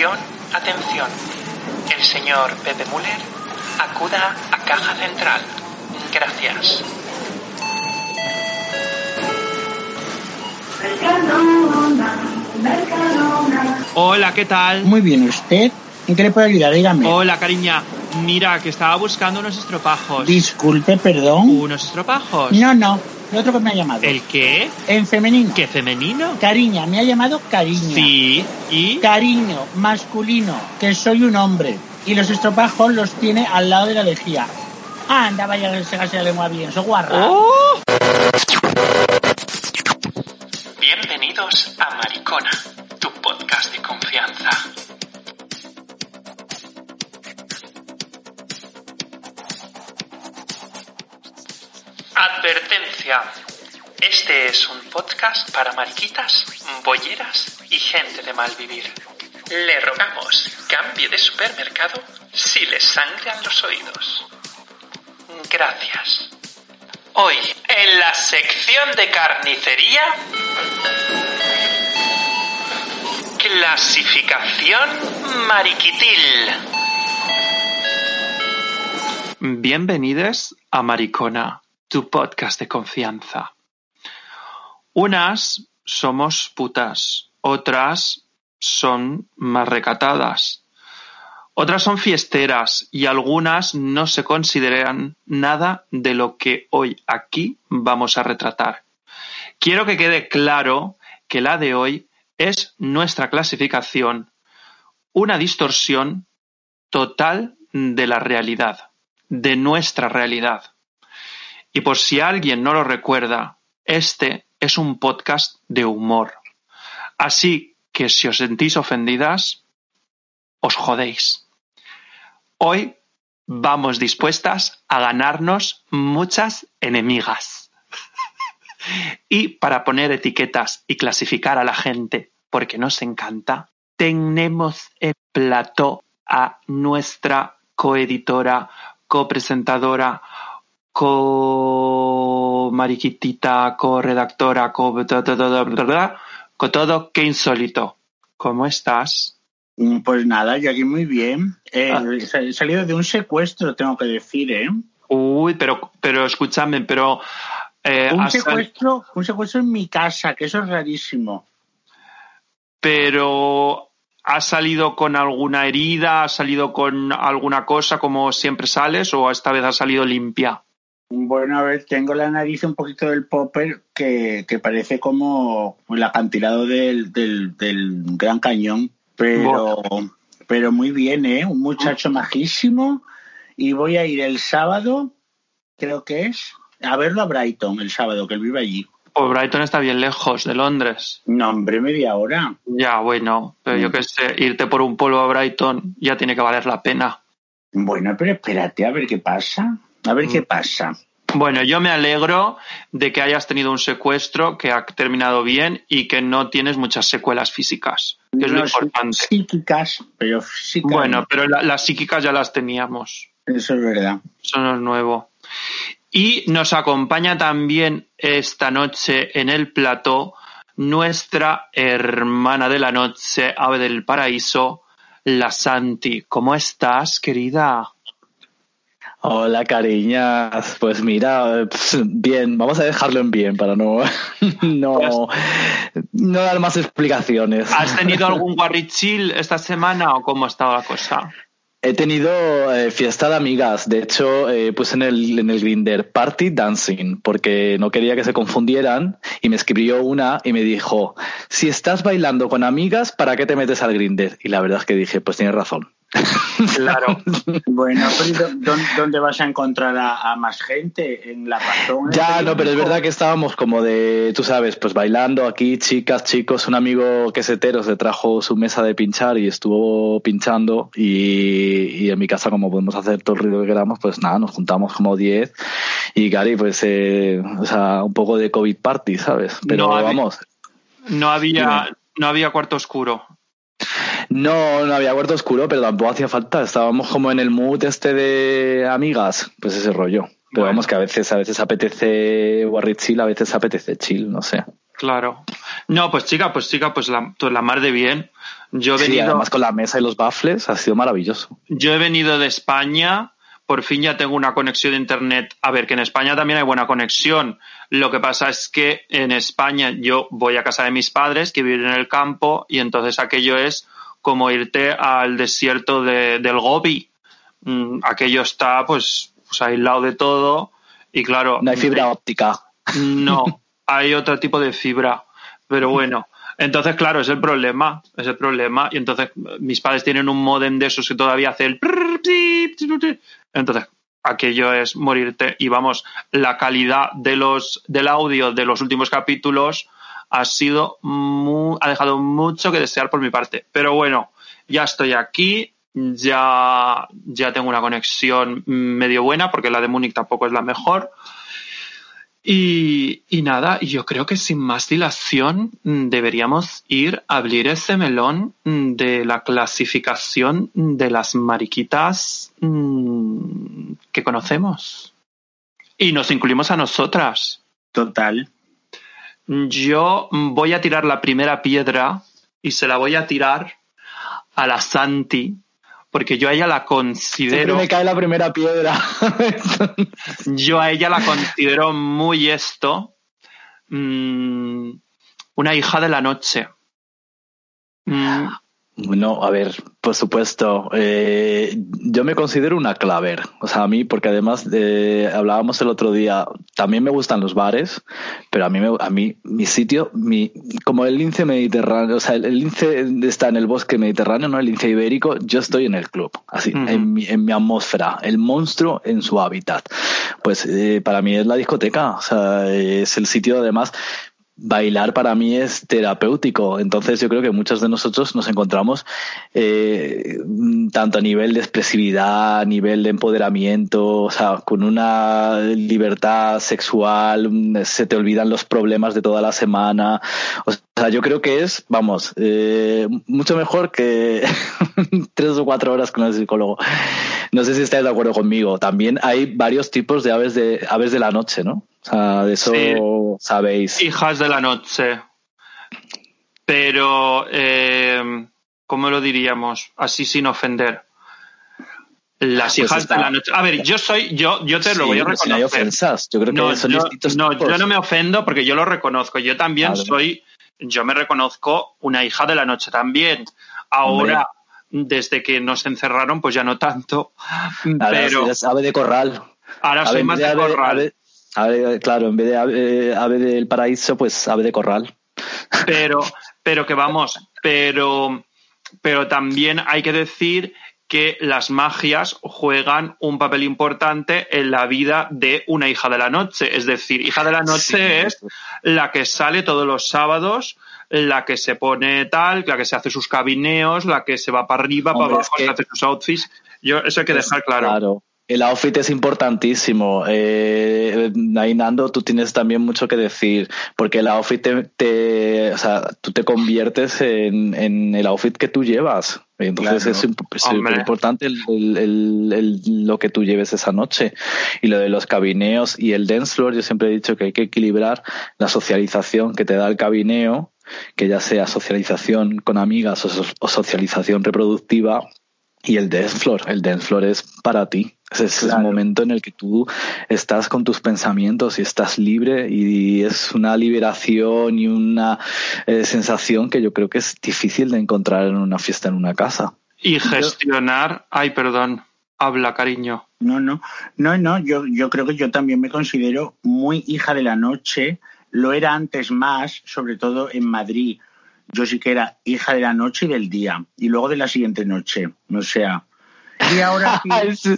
Atención, atención. El señor Pepe Müller acuda a Caja Central. Gracias. Hola, ¿qué tal? Muy bien, ¿usted? ¿En qué le puedo ayudar? Dígame. Hola, cariña. Mira, que estaba buscando unos estropajos. Disculpe, perdón. ¿Unos estropajos? No, no. El otro que me ha llamado. ¿El qué? En femenino. ¿Qué femenino? Cariña, me ha llamado cariño. Sí. ¿Y? Cariño, masculino, que soy un hombre. Y los estropajos los tiene al lado de la lejía. Anda, vaya que se la lengua bien, so guarra. ¡Oh! Bienvenidos a Maricona, tu podcast de confianza. Advertencia. Este es un podcast para mariquitas, bolleras y gente de mal vivir. Le rogamos cambie de supermercado si le sangran los oídos. Gracias. Hoy, en la sección de carnicería, clasificación mariquitil. Bienvenidos a Maricona, tu podcast de confianza. Unas somos putas, otras son más recatadas, otras son fiesteras y algunas no se consideran nada de lo que hoy aquí vamos a retratar. Quiero que quede claro que la de hoy es nuestra clasificación, una distorsión total de la realidad, de nuestra realidad. Y por si alguien no lo recuerda, este es un podcast de humor. Así que si os sentís ofendidas, os jodéis. Hoy vamos dispuestas a ganarnos muchas enemigas. y para poner etiquetas y clasificar a la gente, porque nos encanta, tenemos el plató a nuestra coeditora, copresentadora, co-mariquitita, co-redactora, co... Con todo, qué insólito. ¿Cómo estás? Mm, Pues nada, yo aquí muy bien. Eh, Ah. He salido de un secuestro, tengo que decir, ¿eh? Uy, pero, pero escúchame, pero... eh, Un secuestro, un secuestro en mi casa, que eso es rarísimo. pero ¿has salido con alguna herida? ¿Has salido con alguna cosa como siempre sales? ¿O esta vez has salido limpia? Bueno, a ver, tengo la nariz un poquito del popper que, que parece como el acantilado del, del, del Gran Cañón, pero, pero muy bien, ¿eh? Un muchacho majísimo y voy a ir el sábado, creo que es, a verlo a Brighton el sábado, que él vive allí. Pues Brighton está bien lejos de Londres. No, hombre, media hora. Ya, bueno, pero yo Mm. qué sé, irte por un pueblo a Brighton ya tiene que valer la pena. Bueno, pero espérate a ver qué pasa. A ver Mm. qué pasa. Bueno, yo me alegro de que hayas tenido un secuestro que ha terminado bien y que no tienes muchas secuelas físicas, que es lo No, importante. Psíquicas, pero físicas. Bueno, pero la- las psíquicas ya las teníamos. Eso es verdad. Eso no es nuevo. Y nos acompaña también esta noche en el plató nuestra hermana de la noche, ave del paraíso, la Santi. ¿Cómo estás, querida? Hola, cariñas. Pues mira, bien, vamos a dejarlo en bien para no, no, no dar más explicaciones. ¿Has tenido algún guarrichil esta semana o cómo ha estado la cosa? He tenido eh, fiesta de amigas. De hecho, eh, puse en el, en el Grinder Party Dancing porque no quería que se confundieran y me escribió una y me dijo, si estás bailando con amigas, ¿para qué te metes al Grinder? Y la verdad es que dije, pues tienes razón. Claro. Bueno, pero ¿dónde, vas a encontrar a, más gente? ¿En la razón? Ya, no, pero es verdad que estábamos como de, tú sabes, pues bailando aquí, chicas, chicos. Un amigo que es hetero se trajo su mesa de pinchar y estuvo pinchando. Y, en mi casa, como podemos hacer todo el ruido que queramos, pues nada, nos juntamos como 10. Y Gary, pues, eh, o sea, un poco de COVID party, ¿sabes? Pero vamos. No había, no había cuarto oscuro. No, no había cuarto oscuro, pero tampoco hacía falta. Estábamos como en el mood este de amigas, pues ese rollo. Pero vamos que a veces, a veces apetece Warrior chill, a veces apetece chill, no sé. Claro. No, pues chica, pues chica, pues la, pues la mar de bien. Yo he sí, además con la mesa y los baffles ha sido maravilloso. Yo he venido de España, por fin ya tengo una conexión de internet. A ver, que en España también hay buena conexión. Lo que pasa es que en España yo voy a casa de mis padres que viven en el campo y entonces aquello es como irte al desierto de, del Gobi. Mm, aquello está pues, pues aislado de todo y claro. No hay fibra óptica. No, hay otro tipo de fibra. Pero bueno, entonces claro, es el problema, es el problema. Y entonces mis padres tienen un modem de esos que todavía hace el... Entonces, aquello es morirte. Y vamos, la calidad de los, del audio de los últimos capítulos ha sido ha dejado mucho que desear por mi parte. Pero bueno, ya estoy aquí, ya, ya tengo una conexión medio buena, porque la de Múnich tampoco es la mejor. Y, y nada, yo creo que sin más dilación deberíamos ir a abrir ese melón de la clasificación de las mariquitas mm, que conocemos. Y nos incluimos a nosotras. Total. Yo voy a tirar la primera piedra y se la voy a tirar a la Santi, porque yo a ella la considero. Siempre me cae la primera piedra. yo a ella la considero muy esto, mm, una hija de la noche. Mm, no, a ver, por supuesto. Eh, yo me considero una claver. O sea, a mí, porque además eh, hablábamos el otro día, también me gustan los bares, pero a mí, a mí mi sitio, mi, como el lince mediterráneo, o sea, el, lince está en el bosque mediterráneo, no el lince ibérico, yo estoy en el club, así, en, mi, en mi atmósfera, el monstruo en su hábitat. Pues eh, para mí es la discoteca, o sea, es el sitio además bailar para mí es terapéutico. Entonces yo creo que muchos de nosotros nos encontramos eh, tanto a nivel de expresividad, a nivel de empoderamiento, o sea, con una libertad sexual, se te olvidan los problemas de toda la semana. O sea, yo creo que es, vamos, eh, mucho mejor que tres o cuatro horas con el psicólogo. No sé si estáis de acuerdo conmigo. También hay varios tipos de aves de aves de la noche, ¿no? O sea, de eso sabéis. Hijas de la noche. Pero, eh, ¿cómo lo diríamos? Así sin ofender. Las pues hijas de la noche. A ver, yo soy, yo, yo te lo voy a reconocer. No hay ofensas. Yo creo que no, son yo, No, yo no me ofendo porque yo lo reconozco. Yo también soy, yo me reconozco una hija de la noche también. Ahora, desde que nos encerraron, pues ya no tanto. pero. ave de corral. Ahora soy más de, corral claro, en vez de ave, del paraíso, pues ave de corral. Pero, pero que vamos, pero, pero también hay que decir que las magias juegan un papel importante en la vida de una hija de la noche. Es decir, hija de la noche es la que sale todos los sábados, la que se pone tal, la que se hace sus cabineos, la que se va para arriba, para abajo, que... hace sus outfits. Yo, eso hay que dejar claro. Claro. El outfit es importantísimo. Eh, ahí, Nando, tú tienes también mucho que decir, porque el outfit te, o sea, tú te conviertes en, el outfit que tú llevas. Entonces es, importante lo que tú lleves esa noche. Y lo de los cabineos y el dance floor, yo siempre he dicho que hay que equilibrar la socialización que te da el cabineo, que ya sea socialización con amigas o socialización reproductiva, y el dance floor. El dance floor es para ti. Es el momento en el que tú estás con tus pensamientos y estás libre y es una liberación y una eh, sensación que yo creo que es difícil de encontrar en una fiesta en una casa. Y gestionar, ay, perdón, habla, cariño. No, no, no, no, yo, yo creo que yo también me considero muy hija de la noche, lo era antes más, sobre todo en Madrid yo sí que era hija de la noche y del día, y luego de la siguiente noche, o sea, y ahora sí,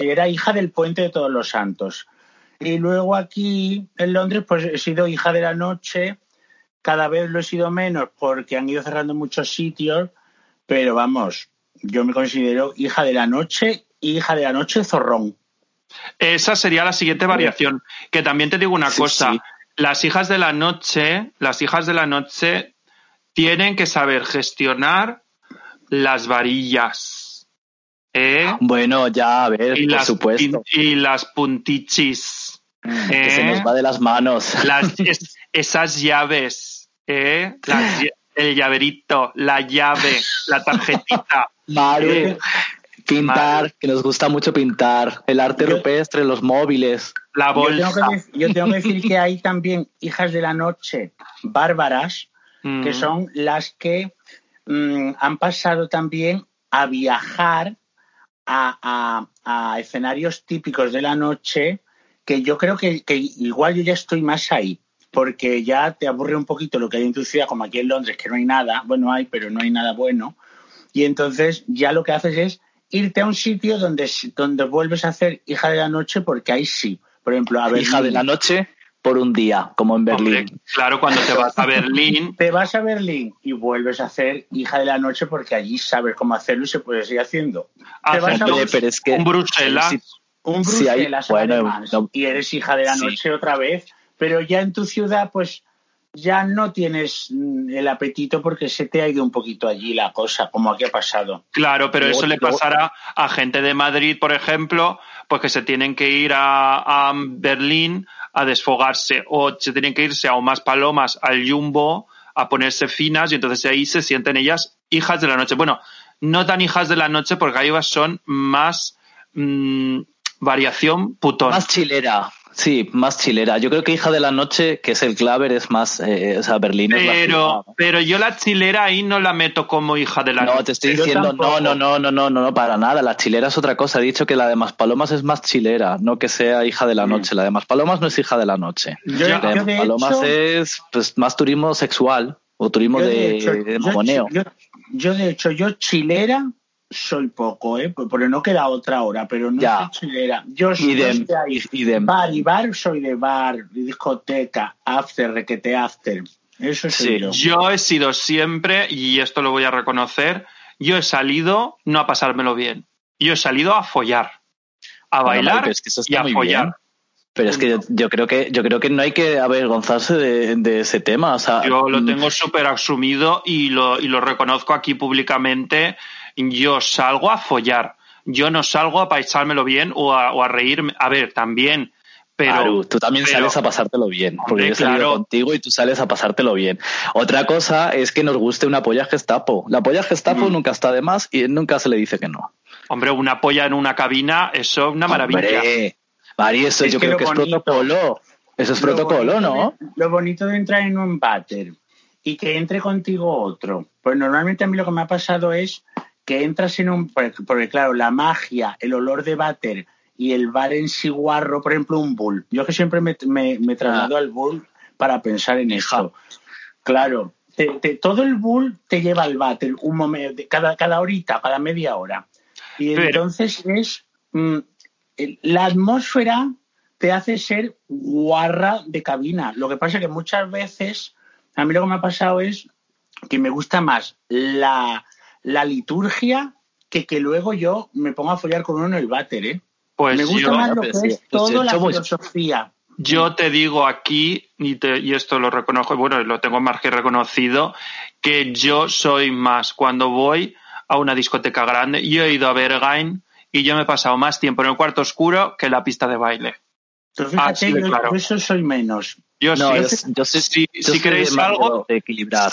era hija del puente de todos los santos. Y luego aquí en Londres, pues he sido hija de la noche, cada vez lo he sido menos porque han ido cerrando muchos sitios, pero vamos, yo me considero hija de la noche, hija de la noche zorrón. Esa sería la siguiente variación, que también te digo una cosa, las hijas de la noche, las hijas de la noche tienen que saber gestionar las varillas. ¿Eh? Bueno, ya, a ver, por supuesto. Y las puntichis. Que se nos ¿eh? va de las manos. esas llaves. ¿eh? el llaverito, la llave, la tarjetita. Mario. Pintar, que nos gusta mucho pintar, el arte rupestre, los móviles. La bolsa. Yo tengo, que, decir que hay también hijas de la noche bárbaras, que mm. son las que mm, han pasado también a viajar a, escenarios típicos de la noche, que yo creo que, igual yo ya estoy más ahí, porque ya te aburre un poquito lo que hay en tu ciudad, como aquí en Londres, que no hay nada, bueno, hay, pero no hay nada bueno. Y entonces ya lo que haces es irte a un sitio donde, donde vuelves a hacer hija de la noche porque ahí sí. Por ejemplo, a Hija de la noche por un día, como en Berlín. claro, cuando te vas a Berlín. te vas a Berlín y vuelves a hacer hija de la noche porque allí sabes cómo hacerlo y se puede seguir haciendo. te vas a pero es que, un Bruselas. un Bruselas y eres hija de la noche otra vez, pero ya en tu ciudad, pues ya no tienes mm, el apetito porque se te ha ido un poquito allí la cosa, como aquí ha pasado. Claro, pero eso le pasará a gente de Madrid, por ejemplo, pues que se tienen que ir a, Berlín a desfogarse o se tienen que irse a más palomas al Jumbo a ponerse finas y entonces ahí se sienten ellas hijas de la noche. Bueno, no tan hijas de la noche porque ahí son más mm, variación putón. Más chilera. Sí, más chilera. Yo creo que Hija de la Noche, que es el claver, es más, eh, o sea, Berlín pero, Pero yo la chilera ahí no la meto como Hija de la Noche. No, te estoy diciendo, no, no, no, no, no, no, para nada. La chilera es otra cosa. He dicho que la de Maspalomas es más chilera, no que sea Hija de la Noche. La de Maspalomas no es Hija de la Noche. la de Maspalomas es pues, más turismo sexual o turismo de, mamoneo. yo, de hecho, yo chilera soy poco, ¿eh? Porque no queda otra hora, pero no soy chilera. Yo soy de bar y bar, soy de bar, discoteca, after, requete after. Eso sí. Yo. he sido siempre, y esto lo voy a reconocer, yo he salido no a pasármelo bien. Yo he salido a follar, a bailar y a follar. Pero es que yo, creo que yo creo que no hay que avergonzarse de, ese tema. O sea, yo lo mm. tengo súper asumido y lo, y lo reconozco aquí públicamente yo salgo a follar, yo no salgo a paisármelo bien o a, o a reírme. A ver, también. Pero, tú también sales a pasártelo bien, porque yo he salido contigo y tú sales a pasártelo bien. Otra cosa es que nos guste una polla gestapo. La polla gestapo mm. nunca está de más y nunca se le dice que no. Hombre, una polla en una cabina, eso es una maravilla. Mari, eso yo creo que es protocolo. Eso es protocolo, ¿no? lo bonito de entrar en un váter y que entre contigo otro. Pues normalmente a mí lo que me ha pasado es que entras en un... Porque claro, la magia, el olor de váter y el bar en siguarro, por ejemplo, un bull. Yo que siempre me, me, traslado ah. al bull para pensar en eso. Claro, todo el bull te lleva al váter un momento, cada, cada horita, cada media hora. Y entonces es... Mm, la atmósfera te hace ser guarra de cabina. Lo que pasa es que muchas veces, a mí lo que me ha pasado es que me gusta más la, la liturgia que que luego yo me ponga a follar con uno en el váter, ¿eh? Pues me gusta más lo que es pues toda la filosofía. Yo te digo aquí, y, y esto lo reconozco, bueno, lo tengo más que reconocido, que yo soy más cuando voy a una discoteca grande. Yo he ido a Bergain y yo me he pasado más tiempo en el cuarto oscuro que en la pista de baile. Entonces, fíjate, yo, eso soy menos. Yo sí, yo, si, queréis algo, de equilibrar.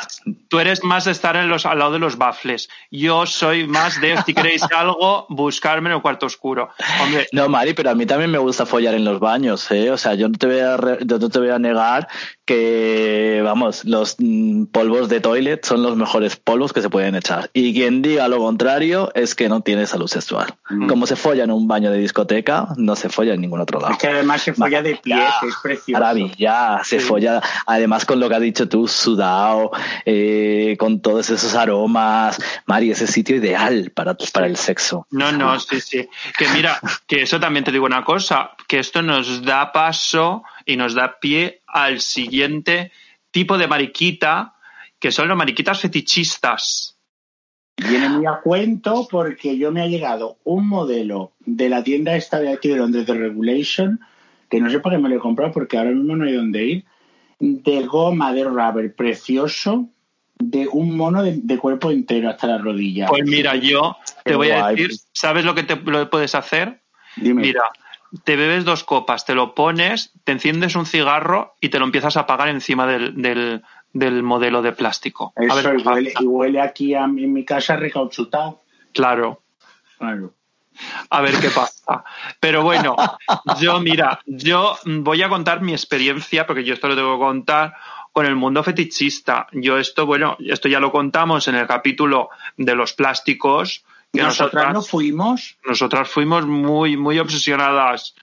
Tú eres más de estar en los, al lado de los baffles. Yo soy más de, si queréis algo, buscarme en el cuarto oscuro. No, Mari, pero a mí también me gusta follar en los baños, ¿eh? O sea, yo no te voy a, no te voy a negar que, vamos, los mm, polvos de toilet son los mejores polvos que se pueden echar. Y quien diga lo contrario es que no tiene salud sexual. Mm. Como se folla en un baño de discoteca, no se folla en ningún otro lado. Es que además se folla de pie, que es precioso. Maravilla se folla, además con lo que has dicho tú, sudado, eh, con todos esos aromas. Mari, ese sitio ideal para, para el sexo. No, no, sí, sí. Que mira, que eso también te digo una cosa, que esto nos da paso y nos da pie al siguiente tipo de mariquita, que son los mariquitas fetichistas. Viene muy a cuento porque yo me ha llegado un modelo de la tienda esta de aquí de Londres de Regulation, que no sé por qué me lo he comprado porque ahora mismo no hay dónde ir, de goma de rubber precioso, de un mono de, cuerpo entero hasta la rodilla. Pues mira, yo te voy a decir, ¿sabes lo que te lo puedes hacer? Dime. Mira, te bebes dos copas, te lo pones, te enciendes un cigarro y te lo empiezas a apagar encima del, del, modelo de plástico. Eso, y, huele, aquí a, en mi casa recauchutado. Claro. Claro. A ver qué pasa. Pero bueno, yo, mira, yo voy a contar mi experiencia, porque yo esto lo tengo que contar, con el mundo fetichista. Yo esto, bueno, esto ya lo contamos en el capítulo de los plásticos, nosotras, no fuimos. Nosotras fuimos muy, muy obsesionadas.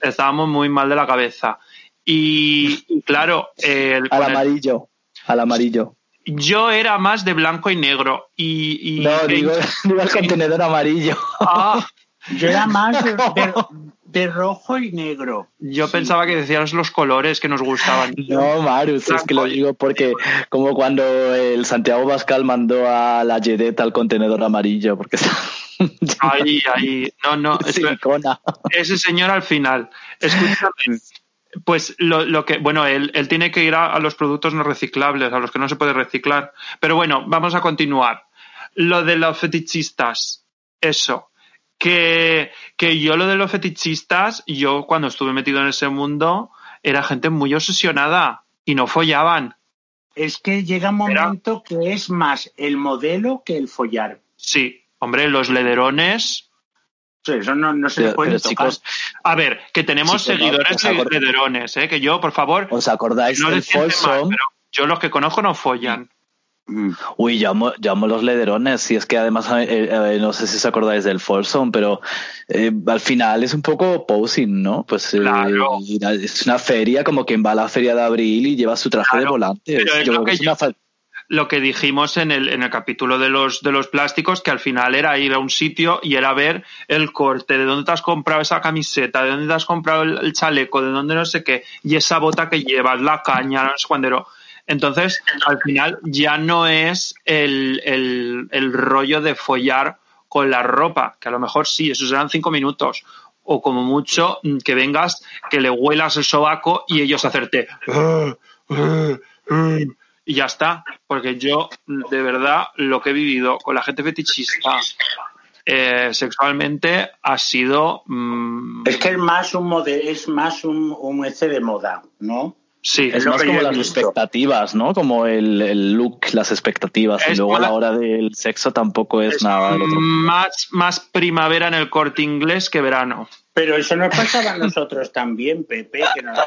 estábamos muy mal de la cabeza. Y, claro. El, al amarillo. al amarillo. Yo era más de blanco y negro. Y, no, digo, el contenedor amarillo. Ah, yo era más de, de rojo y negro. Yo pensaba que decías los colores que nos gustaban. No, Marius, es que lo digo porque como cuando el Santiago Bascal mandó a la Jedet al contenedor amarillo, porque Ahí, ahí. No, no. ese señor al final. Escúchame. Pues lo, que, bueno, él, él tiene que ir a, los productos no reciclables, a los que no se puede reciclar. Pero bueno, vamos a continuar. Lo de los fetichistas, eso que, que yo lo de los fetichistas, yo cuando estuve metido en ese mundo, era gente muy obsesionada y no follaban. Es que llega un momento que es más el modelo que el follar. Sí, hombre, los lederones. Sí, eso no, se puede tocar. a ver, que tenemos seguidores de lederones, ¿eh? que yo, por favor. ¿Os acordáis no del Yo los que conozco no follan. Mm. Uy, llamo, llamo los lederones, y es que además, eh, eh, no sé si os acordáis del Folsom, pero eh, al final es un poco posing, ¿no? Pues es una feria como quien va a la feria de abril y lleva su traje de volante. Lo, que dijimos en el, en el capítulo de los, de los plásticos, que al final era ir a un sitio y era ver el corte, de dónde te has comprado esa camiseta, de dónde te has comprado el, chaleco, de dónde no sé qué, y esa bota que llevas, la caña, no sé cuándo entonces, al final ya no es el, el, rollo de follar con la ropa, que a lo mejor sí, eso serán cinco minutos, o como mucho mm, que vengas, que le huelas el sobaco y ellos hacerte y ya está, porque yo de verdad lo que he vivido con la gente fetichista eh, sexualmente ha sido mm, es que es más un modelo, es más un, un ese de moda, ¿no? Sí, es, más como las expectativas, ¿no? Como el, look, las expectativas. y luego a la hora del sexo tampoco es, nada del otro. Más, más primavera en el corte inglés que verano. Pero eso nos pasaba a nosotros también, Pepe, que nos,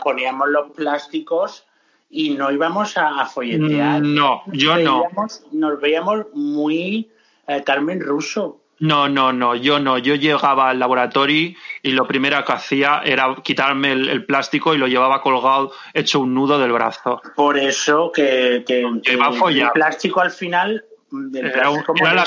poníamos los plásticos y no íbamos a, folletear. No, yo no. Nos veíamos muy eh, Carmen Russo. No, no, no, yo no. Yo llegaba al laboratorio y lo primero que hacía era quitarme el, plástico y lo llevaba colgado, hecho un nudo del brazo. Por eso que, el plástico al final era, la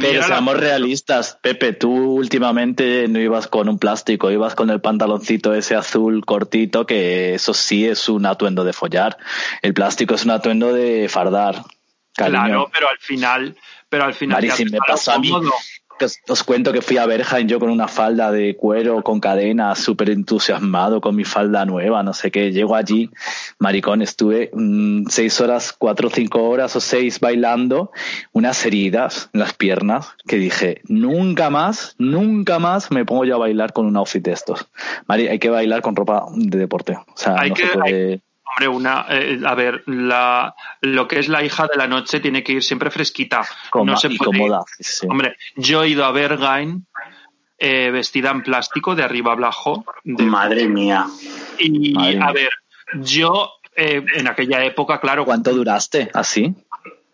Pero seamos realistas, Pepe, tú últimamente no ibas con un plástico, ibas con el pantaloncito ese azul cortito, que eso sí es un atuendo de follar. El plástico es un atuendo de fardar. Claro, pero al final pero al final... me pasó a mí. Os, cuento que fui a Bergen yo con una falda de cuero con cadena, súper entusiasmado con mi falda nueva, no sé qué. Llego allí, maricón, estuve mm, seis horas, cuatro o cinco horas o seis bailando, unas heridas en las piernas que dije, nunca más, nunca más me pongo yo a bailar con un outfit de estos. Mari, hay que bailar con ropa de deporte. O sea, no se puede... Hombre, una, eh, a ver, la, lo que es la hija de la noche tiene que ir siempre fresquita. no se puede Hombre, yo he ido a Bergain eh, vestida en plástico de arriba abajo. Madre mía. Y a ver, yo eh, en aquella época, claro. ¿Cuánto duraste así?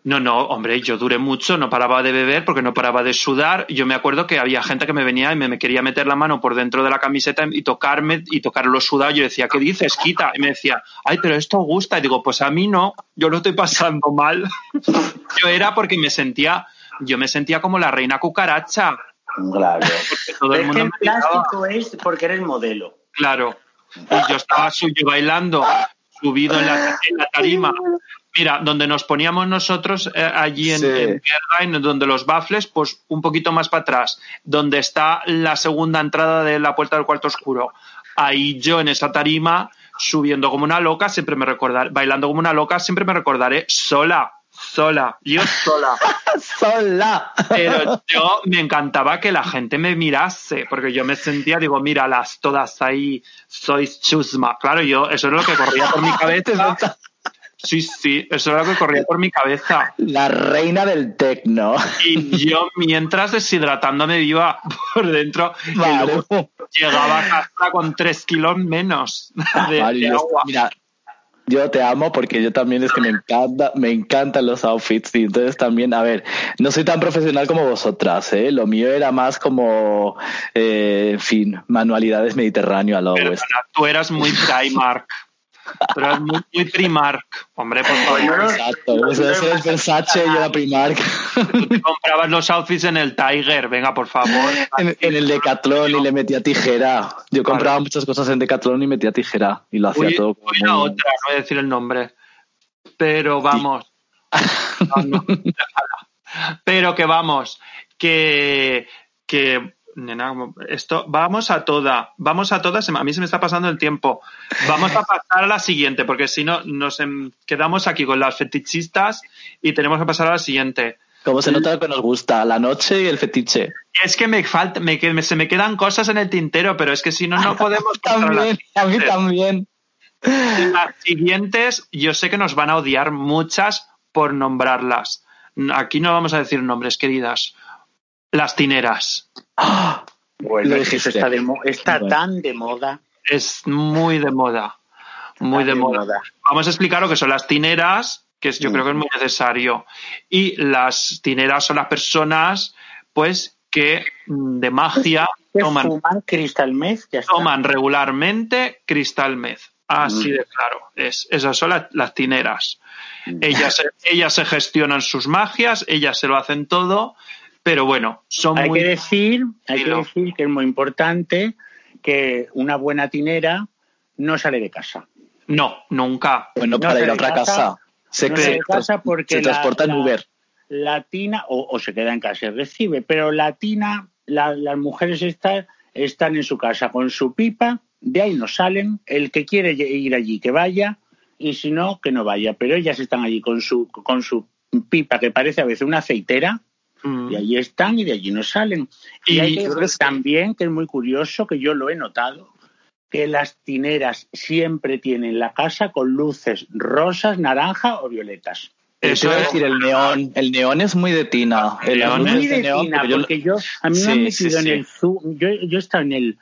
No, no, hombre, yo duré mucho, no paraba de beber porque no paraba de sudar. Yo me acuerdo que había gente que me venía y me, quería meter la mano por dentro de la camiseta y tocarme y tocar los sudados. Yo decía, ¿qué dices? Quita. Y me decía, ay, pero esto gusta. Y digo, pues a mí no, yo lo estoy pasando mal. yo era porque me sentía, yo me sentía como la reina cucaracha. Claro. Todo el, mundo el plástico es porque eres modelo. Claro. Y yo estaba suyo bailando, subido en la tarima, Mira, donde nos poníamos nosotros eh, allí en, sí. donde los baffles, pues un poquito más para atrás, donde está la segunda entrada de la puerta del cuarto oscuro. Ahí yo en esa tarima, subiendo como una loca, siempre me recordaré, bailando como una loca, siempre me recordaré sola, sola, yo sola. sola. Pero yo me encantaba que la gente me mirase, porque yo me sentía, digo, míralas todas ahí, sois chusma. Claro, yo, eso es lo que corría por mi cabeza. Sí, sí, eso era lo que corría por mi cabeza. La reina del tecno. Y yo, mientras deshidratándome viva por dentro, llegaba a casa con tres kilos menos de, agua. Mira, yo te amo porque yo también es que me encanta, me encantan los outfits y entonces también, a ver, no soy tan profesional como vosotras, ¿eh? Lo mío era más como, eh, en fin, manualidades mediterráneo a lo Tú eras muy Primark. Pero es muy, muy Primark. Hombre, por favor. Exacto. Eso es Versace y era Primark. Tú te comprabas los outfits en el Tiger, venga, por favor. En, el Decathlon y le metía tijera. Yo compraba muchas cosas en Decathlon y metía tijera. Y lo hacía todo. Voy a otra, no voy a decir el nombre. Pero vamos. Pero que vamos, que, que nena, esto, vamos a toda, vamos a todas, a mí se me está pasando el tiempo. Vamos a pasar a la siguiente, porque si no, nos em, quedamos aquí con las fetichistas y tenemos que pasar a la siguiente. Como se nota que nos gusta, la noche y el fetiche. Es que me falta, me, se me quedan cosas en el tintero, pero es que si no, no podemos. también, a mí también. Las siguientes, yo sé que nos van a odiar muchas por nombrarlas. Aquí no vamos a decir nombres, queridas. Las tineras. Bueno, eso está, está tan de moda. Es muy de moda. Muy de, moda. Vamos a explicar lo que son las tineras, que yo creo que es muy necesario. Y las tineras son las personas, pues, que de magia toman, cristal meth. Toman regularmente cristal meth. Así mm. de claro. Es, esas son las, tineras. Mm. Ellas, ellas se gestionan sus magias, ellas se lo hacen todo pero bueno, son hay Que decir, hay que decir que es muy importante que una buena tinera no sale de casa. No, nunca. Bueno, para ir a otra casa. Se, de casa porque se transporta en Uber. La tina, o, se queda en casa y recibe, pero la tina, las mujeres están, están en su casa con su pipa, de ahí no salen, el que quiere ir allí que vaya, y si no, que no vaya, pero ellas están allí con su, con su pipa que parece a veces una aceitera, y allí están y de allí no salen. Y, hay que también, que es muy curioso, que yo lo he notado, que las tineras siempre tienen la casa con luces rosas, naranja o violetas. Eso es decir, el neón. El neón es muy de tina. El neón es muy de, tina, porque yo, a mí me han metido en el zoom. Yo, yo he estado en el,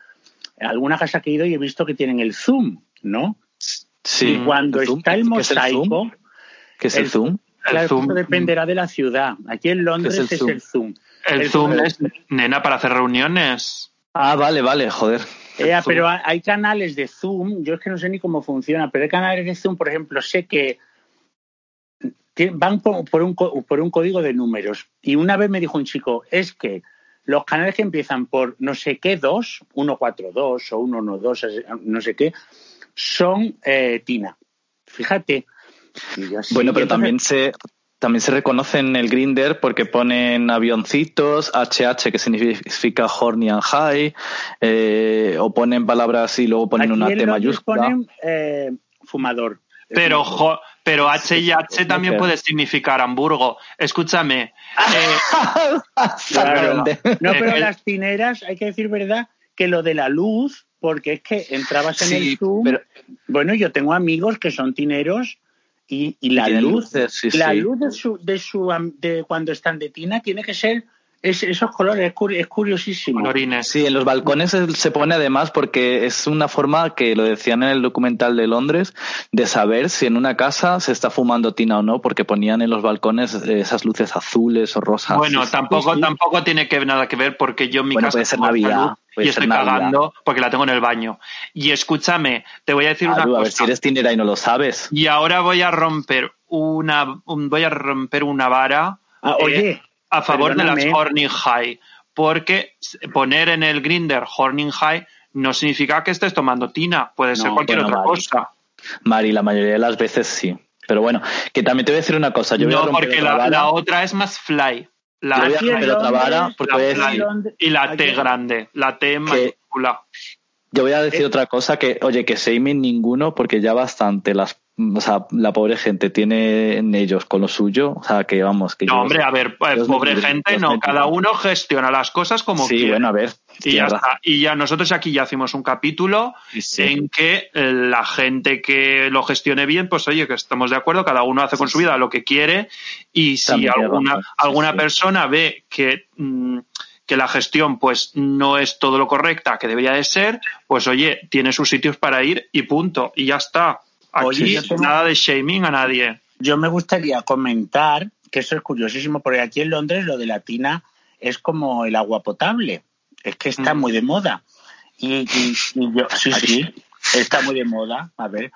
alguna casa que he ido y he visto que tienen el zoom, ¿no? Sí. Y cuando está el mosaico. ¿Qué es el, zoom? Claro, Zoom. dependerá de la ciudad. Aquí en Londres es el, Zoom. El, Zoom, es, nena, para hacer reuniones. Ah, vale, vale, joder. Eh, pero hay canales de Zoom, yo es que no sé ni cómo funciona, pero hay canales de Zoom, por ejemplo, sé que van por, un, por un código de números. Y una vez me dijo un chico, es que los canales que empiezan por no sé qué 2, 142 o 112, no sé qué, son eh, Tina. Fíjate, bueno, pero también se, también se reconoce en el Grinder porque ponen avioncitos, HH que significa horny and high, eh, o ponen palabras y luego ponen una T mayúscula. ponen eh, fumador. Pero, pero H y H también puede significar Hamburgo. Escúchame. Eh, no, pero las tineras, hay que decir verdad, que lo de la luz, porque es que entrabas en el Zoom. Bueno, yo tengo amigos que son tineros y, la luz, la luz de, su, de, su, de cuando están de tina tiene que ser esos colores, es, curiosísimo. Sí, en los balcones se pone además porque es una forma que lo decían en el documental de Londres de saber si en una casa se está fumando tina o no, porque ponían en los balcones esas luces azules o rosas. Bueno, tampoco, tampoco tiene que nada que ver porque yo en mi casa puede ser Navidad, y estoy cagando porque la tengo en el baño. Y escúchame, te voy a decir una cosa. A ver si eres tinera y no lo sabes. Y ahora voy a romper una, voy a romper una vara. Ah, oye, a favor de las Horning High, porque poner en el grinder Horning High no significa que estés tomando tina, puede ser cualquier otra cosa. Mari, la mayoría de las veces sí. Pero bueno, que también te voy a decir una cosa. Yo no, porque la, otra es más fly. La, voy a otra vara porque y la T grande, la T mayúscula. Yo voy a decir otra cosa que, oye, que shaming ninguno porque ya bastante las o sea, la pobre gente tiene en ellos con lo suyo, o sea, que vamos, que No, hombre, a ver, pues, pobre gente no, cada uno gestiona las cosas como quiere. Sí, bueno, a ver. Y ya está. Y ya nosotros aquí ya hacemos un capítulo en que eh, la gente que lo gestione bien, pues oye, que estamos de acuerdo, cada uno hace con su vida lo que quiere y si alguna, alguna persona ve que... Mm, que la gestión pues no es todo lo correcta que debería de ser, pues oye, tiene sus sitios para ir y punto, y ya está. Aquí nada de shaming a nadie. Yo me gustaría comentar que eso es curiosísimo, porque aquí en Londres lo de la tina es como el agua potable, es que está mm. muy de moda. Y, yo, sí, sí, está muy de moda, a ver.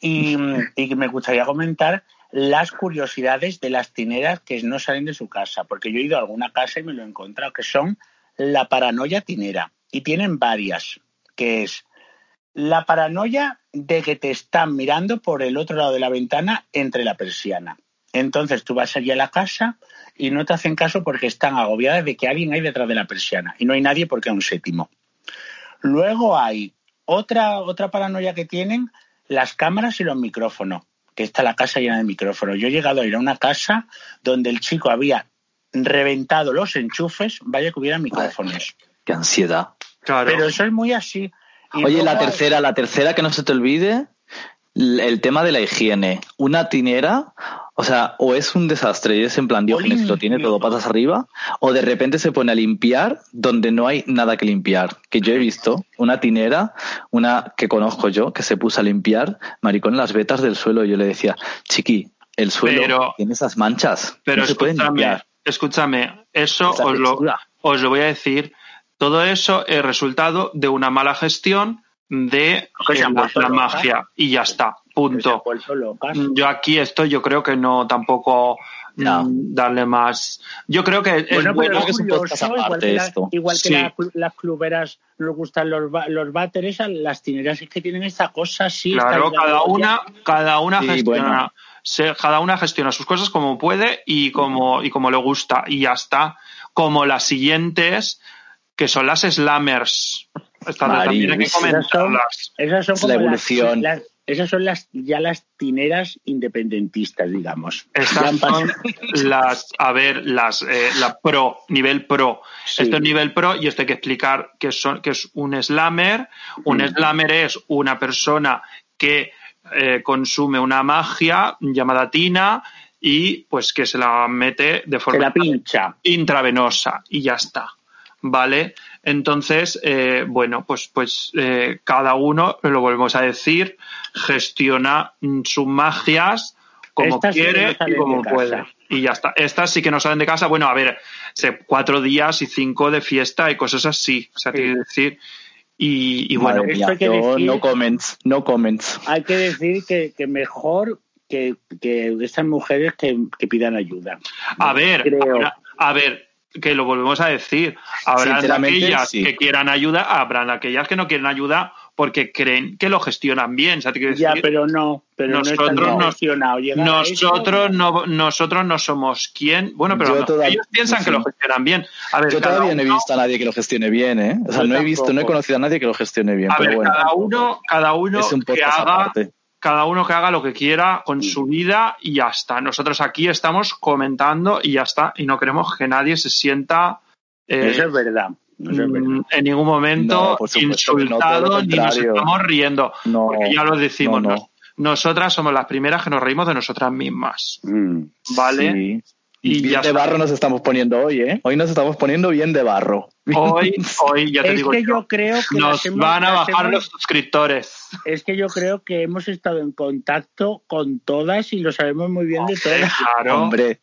Y, y me gustaría comentar las curiosidades de las tineras que no salen de su casa, porque yo he ido a alguna casa y me lo he encontrado, que son la paranoia tinera. Y tienen varias, que es la paranoia de que te están mirando por el otro lado de la ventana entre la persiana. Entonces tú vas allí a la casa y no te hacen caso porque están agobiadas de que alguien hay detrás de la persiana y no hay nadie porque hay un séptimo. Luego hay otra, otra paranoia que tienen las cámaras y los micrófonos, que está la casa llena de micrófonos. Yo he llegado a ir a una casa donde el chico había reventado los enchufes, vaya que hubiera micrófonos. qué ansiedad. Pero eso es muy así. Oye, la tercera, la tercera que no se te olvide, el tema de la higiene. Una tinera, o sea, o es un desastre y es en plan Diógenes lo tiene todo patas arriba, o de repente se pone a limpiar donde no hay nada que limpiar. Que yo he visto una tinera, una que conozco yo, que se puso a limpiar, maricón, las vetas del suelo. Y yo le decía, chiqui, el suelo tiene esas manchas. Pero escúchame, escúchame, eso os lo, os lo voy a decir todo eso es resultado de una mala gestión de la, magia y ya está, punto. Yo aquí esto yo creo que no tampoco mm, darle más. Yo creo que es bueno, que igual que, esto. igual que las cluberas nos gustan los, los váteres, las tineras es que tienen esta cosa así. Claro, cada una, cada una gestiona. cada una gestiona sus cosas como puede y como, y como le gusta y ya está. Como las siguientes, que son las slammers. también hay que comentarlas. Esas son, la evolución. Las, esas son las ya las tineras independentistas, digamos. Estas son las, a ver, las eh, la pro, nivel pro. Esto es nivel pro y esto hay que explicar que, son, que es un slammer. Un mm. slammer es una persona que eh, consume una magia llamada tina y pues que se la mete de forma la pincha. intravenosa y ya está. ¿Vale? Entonces, eh, bueno, pues, pues eh, cada uno, lo volvemos a decir, gestiona sus magias como quiere y como puede. Y ya está. Estas sí que no salen de casa. Bueno, a ver, cuatro días y cinco de fiesta y cosas así. O sea, tiene que decir. Y, bueno, hay que decir, no comments, no comments. Hay que decir que, que mejor que, que estas mujeres que, pidan ayuda. A ver, a ver, que lo volvemos a decir. Habrán aquellas que quieran ayuda, habrán aquellas que no quieren ayuda porque creen que lo gestionan bien. ya, pero no, pero nosotros no, nosotros no, nosotros no somos quien. Bueno, pero ellos piensan que lo gestionan bien. A ver, yo todavía no he visto a nadie que lo gestione bien, ¿eh? O sea, no he visto, no he conocido a nadie que lo gestione bien. A ver, cada uno, cada uno que haga cada uno que haga lo que quiera con su vida y ya está. Nosotros aquí estamos comentando y ya está. Y no queremos que nadie se sienta. Eh, Eso es verdad. Mm, en ningún momento insultado ni nos estamos riendo. porque ya lo decimos. nosotras somos las primeras que nos reímos de nosotras mismas. Mm, ¿Vale? Y bien de barro nos estamos poniendo hoy, ¿eh? Hoy nos estamos poniendo bien de barro. Hoy, hoy ya te es digo. que yo, creo que nos van a bajar los suscriptores. Es que yo creo que hemos estado en contacto con todas y lo sabemos muy bien de todas. Claro. Hombre.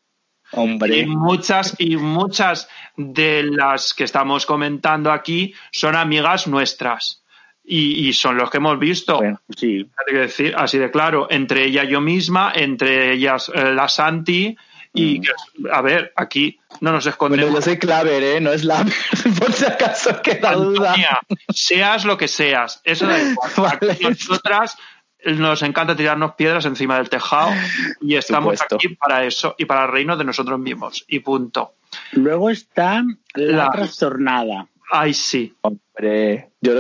Hombre. Y muchas, y muchas de las que estamos comentando aquí son amigas nuestras. Y, son los que hemos visto. Bueno, sí. Hay que decir, así de claro, entre ella yo misma, entre ellas eh, la Santi, y mm. a ver, aquí no nos escondemos. Bueno, yo soy Claver, ¿eh? No es la por si acaso queda duda. Seas lo que seas, eso da igual. nosotras nos encanta tirarnos piedras encima del tejado y estamos aquí para eso y para reírnos de nosotros mismos. Y punto. Luego está la, trastornada. Ay, sí. Hombre, yo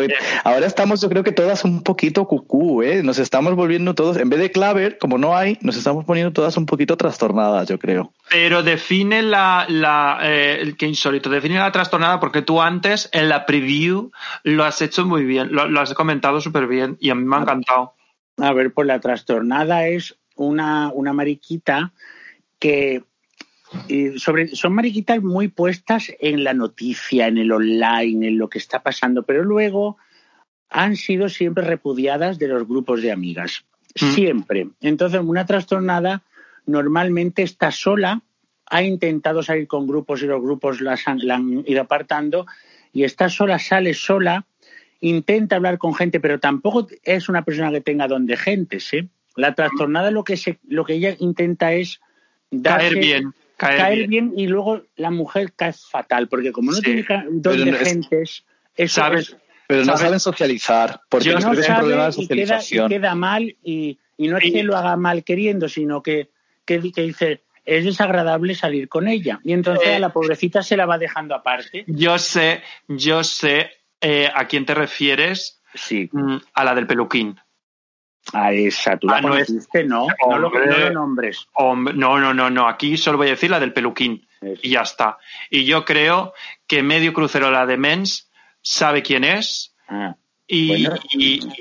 ahora estamos, yo creo que todas un poquito cucú, ¿eh? Nos estamos volviendo todos, en vez de claver, como no hay, nos estamos poniendo todas un poquito trastornadas, yo creo. Pero define la, la eh, qué insólito, define la trastornada porque tú antes en la preview lo has hecho muy bien, lo, lo has comentado súper bien y a mí me ha encantado. A ver, pues la trastornada es una, una mariquita que sobre, son mariquitas muy puestas en la noticia, en el online, en lo que está pasando, pero luego han sido siempre repudiadas de los grupos de amigas. Mm. Siempre. Entonces, una trastornada normalmente está sola, ha intentado salir con grupos y los grupos la han ido apartando, y está sola, sale sola intenta hablar con gente, pero tampoco es una persona que tenga donde gente, ¿sí? La trastornada lo que se, lo que ella intenta es caer bien, caer, bien. y luego la mujer cae fatal, porque como no tiene donde gentes, eso ¿sabes? pero no saben socializar, porque no es un problema de socialización. Y queda, mal y, no es que lo haga mal queriendo, sino que, que, dice es desagradable salir con ella. Y entonces a la eh, pobrecita se la va dejando aparte. Yo sé, yo sé eh, ¿a quién te refieres? Sí. Mm, a la del peluquín. A esa, tú la ah, conociste, ¿no? no, lo, no nombres. no, no, no, no. Aquí solo voy a decir la del peluquín. Y ya está. Y yo creo que medio crucero la de Mens sabe quién es. Ah, y,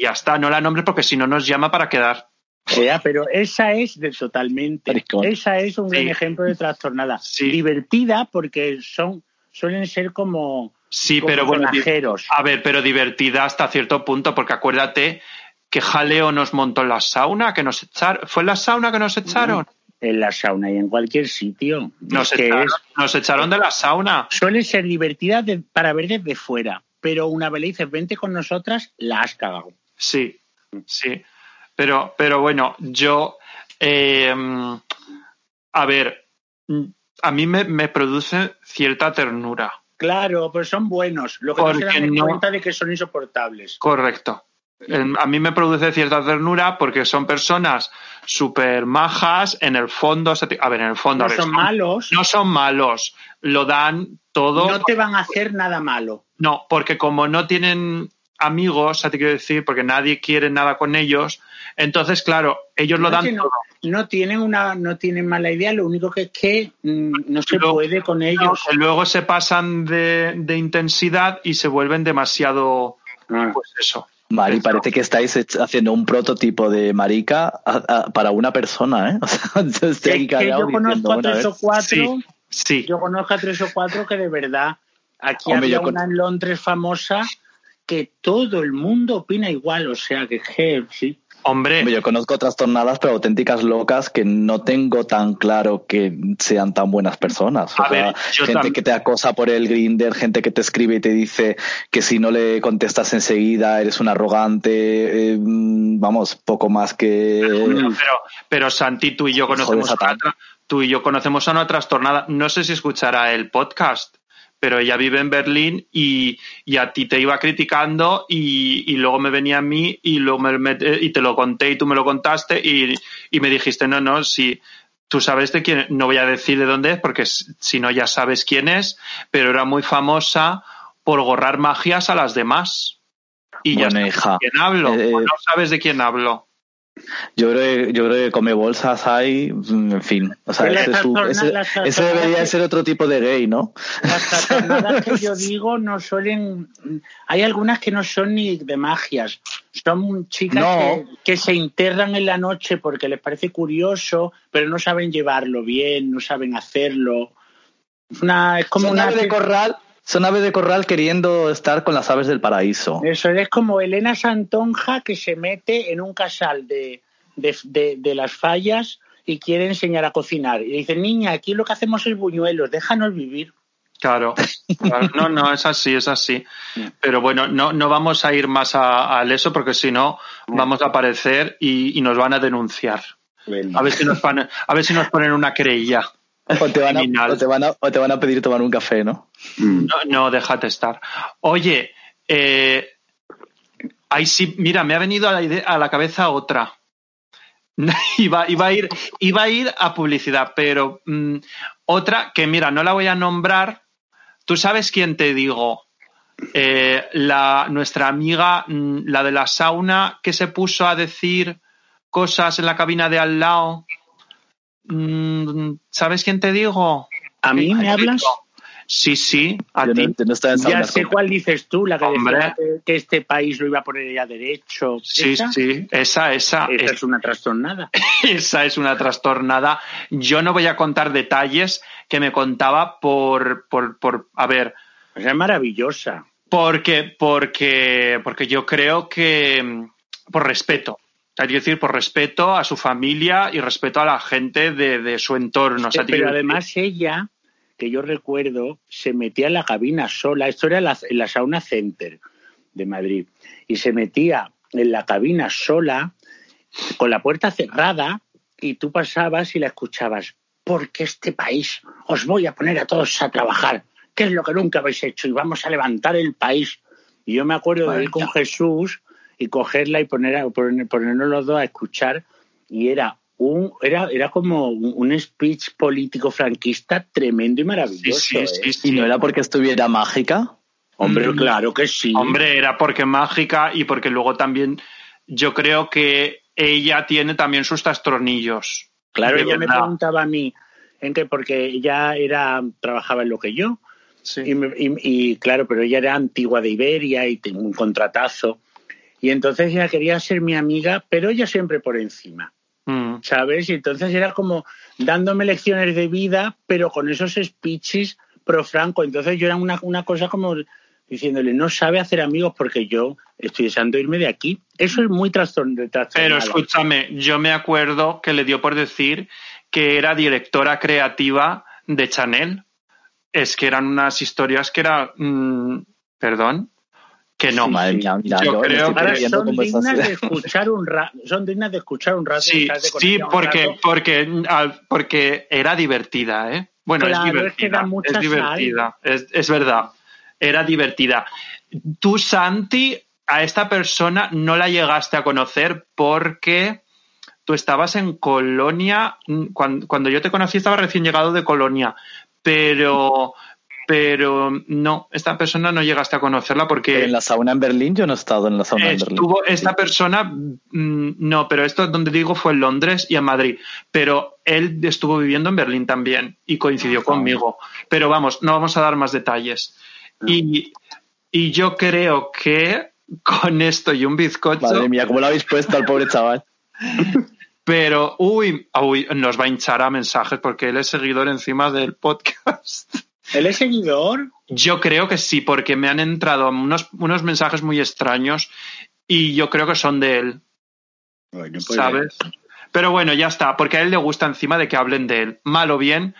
ya está. No la nombres porque si no nos llama para quedar. Ya, pero esa es de totalmente. Esa es un buen ejemplo de trastornada. Divertida porque son suelen ser como Sí, pero bueno, a ver, pero divertida hasta cierto punto, porque acuérdate que Jaleo nos montó en la sauna, que nos echaron. ¿Fue en la sauna que nos echaron? En la sauna y en cualquier sitio. Nos, echaron, nos echaron de la sauna. Suele ser divertida para ver desde fuera, pero una vez le dices vente con nosotras, la has cagado. Sí, sí. Pero, pero bueno, yo. Eh, a ver, a mí me produce cierta ternura. Claro, pues son buenos. Lo que no se dan cuenta de que son insoportables. Correcto. A mí me produce cierta ternura porque son personas súper majas. En el fondo, a ver, en el fondo. No son, malos. No son malos. Lo dan todo. No te van a hacer nada malo. No, porque como no tienen amigos, te quiero decir, porque nadie quiere nada con ellos, entonces, claro, ellos lo dan todo no tienen una no tienen mala idea lo único que es que mm, no se puede con ellos luego se pasan de, intensidad y se vuelven demasiado ah. pues eso Mari, parece que estáis haciendo un prototipo de marica para una persona, ¿eh? O sea, yo conozco a tres o cuatro. Sí, Yo conozco a tres o cuatro que de verdad. Aquí había una en Londres famosa que todo el mundo opina igual, o sea que, sí. Hombre. Yo conozco otras tornadas, pero auténticas locas que no tengo tan claro que sean tan buenas personas. gente que te acosa por el grinder, gente que te escribe y te dice que si no le contestas enseguida eres un arrogante, eh, vamos, poco más que. Pero, pero, Santi, tú y yo conocemos a tú y yo conocemos a una trastornada. No sé si escuchará el podcast pero ella vive en Berlín y, a ti te iba criticando y, luego me venía a mí y, luego me, y te lo conté y tú me lo contaste y, me dijiste, no, no, si tú sabes de quién, no voy a decir de dónde es porque si no ya sabes quién es, pero era muy famosa por gorrar magias a las demás. Y ya sabes de quién hablo. Eh, no sabes de quién hablo. Yo creo, que, yo creo que come bolsas hay, mm, en fin. O sea, ese, debería ser otro tipo de gay, ¿no? Las que yo digo no suelen. Hay algunas que no son ni de magias. Son chicas que, se enterran en la noche porque les parece curioso, pero no saben llevarlo bien, no saben hacerlo. Es, una, es como una. de corral son aves de corral queriendo estar con las aves del paraíso. Eso es como Elena Santonja que se mete en un casal de, de, las fallas y quiere enseñar a cocinar. Y dice, niña, aquí lo que hacemos es buñuelos, déjanos vivir. Claro, no, no, es así, es así. Pero bueno, no, no vamos a ir más al eso porque si no vamos a aparecer y, nos van a denunciar. A ver si nos a ver si nos ponen una querella. O te, van a, pedir tomar un café, ¿no? No, no déjate estar. Oye, eh, ahí sí, mira, me ha venido a la, idea, a la cabeza otra. iba, a ir, iba a ir a publicidad, pero mm, otra que, mira, no la voy a nombrar. ¿Tú sabes quién te digo? Eh, la, nuestra amiga, mm, la de la sauna, que se puso a decir cosas en la cabina de al lado Mm, ¿Sabes quién te digo? ¿A mí me hablas? Sí, sí, a ti. ya sé cuál dices tú, la que decía que este país lo iba a poner ya derecho. Sí, sí, esa, esa. Esa es, una trastornada. esa es una trastornada. Yo no voy a contar detalles que me contaba por, por, por a ver. es maravillosa. Porque, porque, porque yo creo que, por respeto, hay que decir, por respeto a su familia y respeto a la gente de, su entorno. pero además ella, que yo recuerdo, se metía en la cabina sola. Esto era la, en la Sauna Center de Madrid. Y se metía en la cabina sola, con la puerta cerrada, y tú pasabas y la escuchabas. Porque este país os voy a poner a todos a trabajar. ¿Qué es lo que nunca habéis hecho? Y vamos a levantar el país. Y yo me acuerdo de ir con Jesús y cogerla y poner, ponernos los dos a escuchar y era un, era, era como un speech político franquista tremendo y maravilloso. ¿eh? ¿Y no era porque estuviera mágica? Hombre, mm. claro que sí. Hombre, era porque mágica y porque luego también yo creo que ella tiene también sus trastornillos. Claro, ella me preguntaba a mí, en qué porque ella era, trabajaba en lo que yo. Y, y, claro, pero ella era antigua de Iberia y tenía un contratazo. Y entonces ella quería ser mi amiga, pero ella siempre por encima. Mm. ¿Sabes? Y entonces era como dándome lecciones de vida, pero con esos speeches pro Franco. Entonces yo era una, una cosa como diciéndole, no sabe hacer amigos porque yo estoy deseando irme de aquí. Eso es muy trastornado. Pero escúchame, yo me acuerdo que le dio por decir que era directora creativa de Chanel. Es que eran unas historias que era... Mm, perdón que no. yo creo que son dignas de escuchar un rato. Son dignas de escuchar un rato. Sí, sí porque, porque, porque era divertida, ¿eh? Bueno, es divertida. Es, divertida. Es, verdad. Era divertida. Tú, Santi, a esta persona no la llegaste a conocer porque tú estabas en Colonia. Cuando, cuando yo te conocí, estaba recién llegado de Colonia. Pero pero no, esta persona no llegaste a conocerla porque... ¿En la sauna en Berlín? Yo no he estado en la sauna en Berlín. Esta persona, mm, no, pero esto donde digo fue en Londres y en Madrid, pero él estuvo viviendo en Berlín también y coincidió conmigo. Pero vamos, no vamos a dar más detalles. Ah. Y, y yo creo que con esto y un bizcocho... Madre mía, ¿cómo lo habéis puesto al pobre chaval? Pero, uy, uy, nos va a hinchar a mensajes porque él es seguidor encima del podcast. ¿Él es seguidor? Yo creo que sí, porque me han entrado unos, unos mensajes muy extraños y yo creo que son de él. Pues ¿Sabes? Pero bueno, ya está, porque a él le gusta encima de que hablen de él. Mal o bien,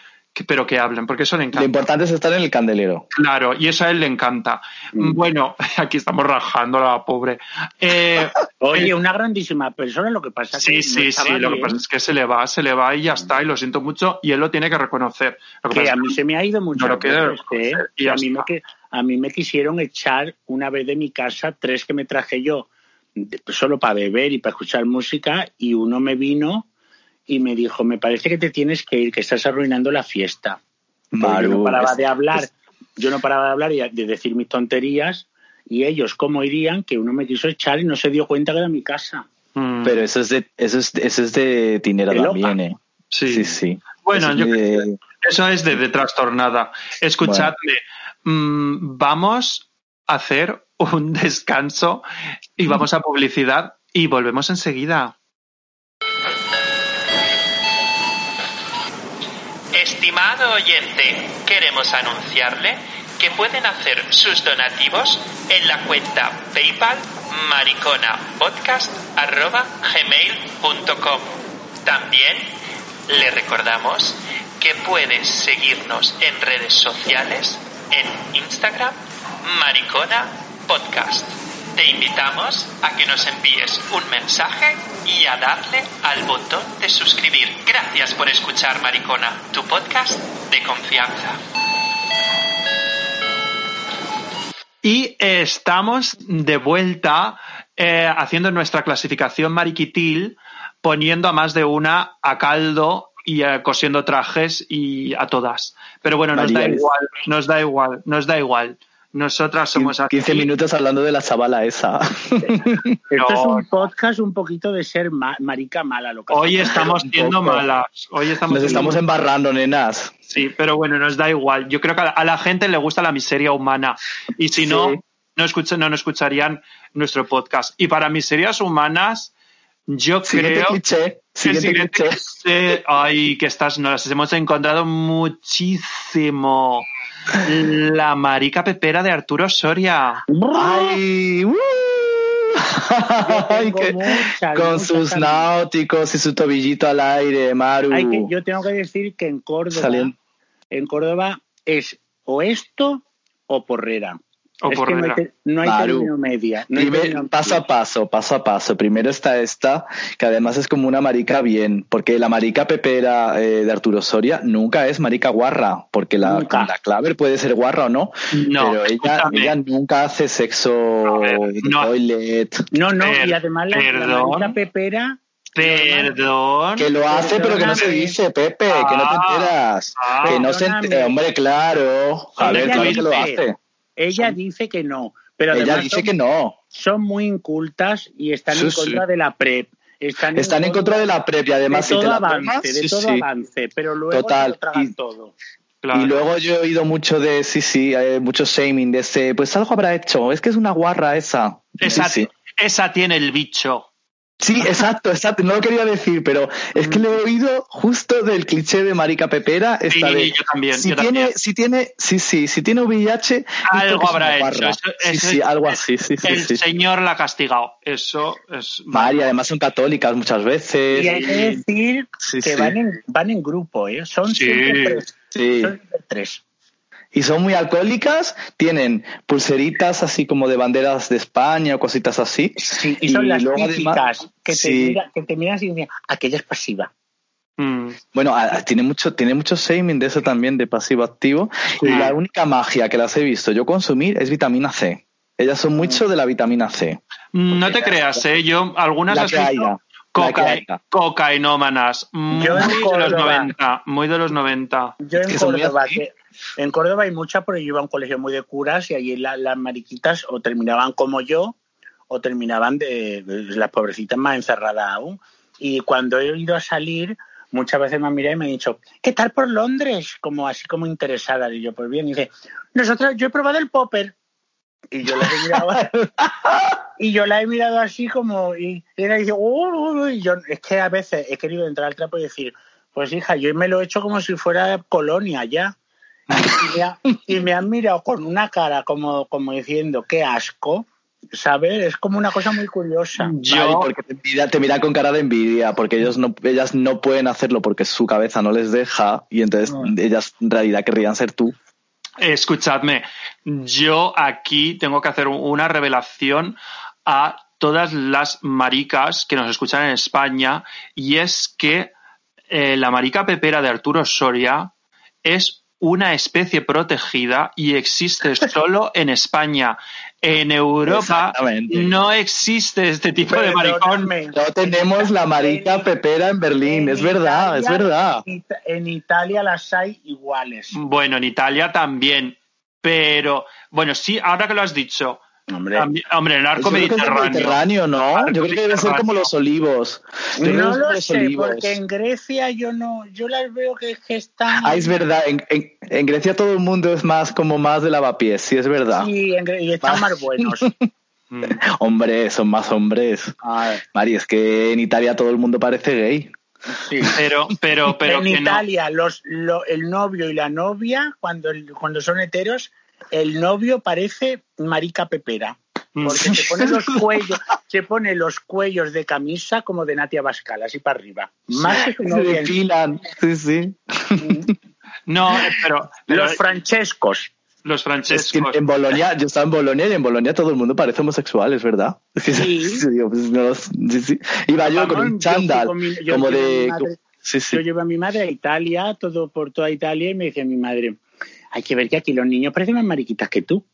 pero que hablen, porque eso le encanta. Lo importante es estar en el candelero. Claro, y eso a él le encanta. Mm. Bueno, aquí estamos rajando la pobre. Eh, Oye, una grandísima persona, lo que pasa sí, que. Sí, sí, sí, lo que pasa es que se le va, se le va y ya está, y lo siento mucho, y él lo tiene que reconocer. que, a mí se me ha ido mucho. No ¿eh? y a, mí me, a mí me quisieron echar una vez de mi casa tres que me traje yo solo para beber y para escuchar música y uno me vino y me dijo, me parece que te tienes que ir, que estás arruinando la fiesta. yo no paraba de hablar, yo no paraba de hablar y de decir mis tonterías y ellos cómo irían que uno me quiso echar y no se dio cuenta que era mi casa. Mm. Pero eso es de, eso es, eso es de Tinera también, ¿eh? Sí, sí. Bueno, eso, es eso es de, trastornada. Escuchadme, mm, vamos a hacer un descanso y vamos a publicidad y volvemos enseguida. Oyente, queremos anunciarle que pueden hacer sus donativos en la cuenta PayPal mariconapodcast.gmail.com También le recordamos que puedes seguirnos en redes sociales en Instagram Maricona Podcast. Te invitamos a que nos envíes un mensaje y a darle al botón de suscribir. Gracias por escuchar Maricona, tu podcast de confianza. Y estamos de vuelta eh, haciendo nuestra clasificación mariquitil, poniendo a más de una a caldo y eh, cosiendo trajes y a todas. Pero bueno, nos da igual, nos da igual, nos da igual. Nosotras somos 15 minutos hablando de la chavala esa. Esto es un podcast un poquito de ser marica mala. Lo Hoy estamos siendo malas. Hoy estamos Nos estamos embarrando, nenas. Sí, pero bueno, nos da igual. Yo creo que a la gente le gusta la miseria humana. Y si no, no, escuchan, no, escucharían nuestro podcast. Y para miserias humanas, yo creo. Cliché. Siguiente, Ay, que estas nos las hemos encontrado muchísimo. La marica pepera de Arturo Soria. Ay, uh. con sus náuticos y su tobillito al aire, Maru. yo tengo que decir que en Córdoba, en Córdoba es o esto o porrera. O es que no hay, término media. paso a paso, paso a paso. Primero está esta, que además es como una marica bien, porque la marica pepera eh, de Arturo Soria nunca es marica guarra, porque la, la claver puede ser guarra o no, no pero ella, ella nunca hace sexo no, toilet. No, no, y además la, la marica pepera Perdón. Que lo hace, pero que no se dice, Pepe, que no te ah, enteras. que no se enteras. Hombre, claro. A ver, claro que lo hace. Ella dice que no, pero ella dice que no. Son muy incultas y están en contra de la PrEP. Están, en, contra, de la PrEP y además de todo avance, de todo avance, pero luego Total. y, todo. Y luego yo he oído mucho de, sí, sí, hay mucho shaming de ese, pues algo habrá hecho, es que es una guarra esa. Esa, esa tiene el bicho. Sí, exacto, exacto. No lo quería decir, pero es que le he oído justo del cliché de Marica Pepera. Esta sí, yo también. Si tiene, si tiene, sí, sí, si tiene VIH. Algo habrá hecho. sí, sí, algo así, sí, sí. El señor la ha castigado. Eso es. María, además son católicas muchas veces. Y hay que decir que van en, van en grupo, ¿eh? Son siempre tres. Son tres y son muy alcohólicas, tienen pulseritas así como de banderas de España o cositas así. Sí, y son las típicas que, te que te miras y dicen, aquella es pasiva. Mm. Bueno, tiene mucho, tiene mucho shaming de eso también, de pasivo activo. Y la única magia que las he visto yo consumir es vitamina C. Ellas son mucho mm. de la vitamina C. No te creas, ¿eh? Yo, algunas las visto cocainómanas. Muy de los 90. Muy de los 90. Yo en Córdoba, que, en Córdoba hay mucha porque yo iba a un colegio muy de curas y allí las mariquitas o terminaban como yo o terminaban de, las pobrecitas más encerradas aún. Y cuando he ido a salir, muchas veces me han mirado y me han dicho, ¿qué tal por Londres? Como así como interesada. Y yo, pues bien, y dice, nosotros, yo he probado el popper. Y yo la he mirado, y yo la he mirado así como, y, ella dice, y yo, es que a veces he querido entrar al trapo y decir, pues hija, yo me lo he hecho como si fuera colonia ya. Y me, han mirado con una cara como, como diciendo, qué asco. ¿Sabes? Es como una cosa muy curiosa. Yo, porque te mira, con cara de envidia, porque ellos no, ellas no pueden hacerlo porque su cabeza no les deja y entonces ellas en realidad querrían ser tú. Escuchadme, yo aquí tengo que hacer una revelación a todas las maricas que nos escuchan en España y es que eh, la marica pepera de Arturo Soria es una especie protegida y existe solo en España. En Europa no existe este tipo de maricón. No tenemos la marica pepera en Berlín, es verdad, es verdad. En Italia las hay iguales. Bueno, en Italia también, pero bueno, sí, ahora que lo has dicho, Hombre, hombre el arco mediterráneo. mediterráneo. ¿no? yo creo que debe ser como los olivos. no lo sé, porque en Grecia yo no, yo las veo que, están. Ah, es verdad. En, en, Grecia todo el mundo es más como más de lavapiés, sí es verdad. Sí, y están más buenos. Hombre, son más hombres. Mari, es que en Italia todo el mundo parece gay. Sí. Pero, pero, pero. En Italia, los, el novio y la novia, cuando, cuando son heteros, el novio parece marica pepera. Porque se pone los cuellos, se pone los cuellos de camisa como de Natia Bascal, así para arriba. Más que Se Sí, sí. No, pero, Los francescos. Los francescos. en Bolonia, yo estaba en Bolonia y en Bolonia todo el mundo parece homosexual, es verdad. Sí. Pues, sí, sí, Iba yo con un chándal, como de... Yo llevo a mi madre a Italia, todo por toda Italia, y me dice mi madre, hay que ver que aquí los niños parecen más mariquitas que tú.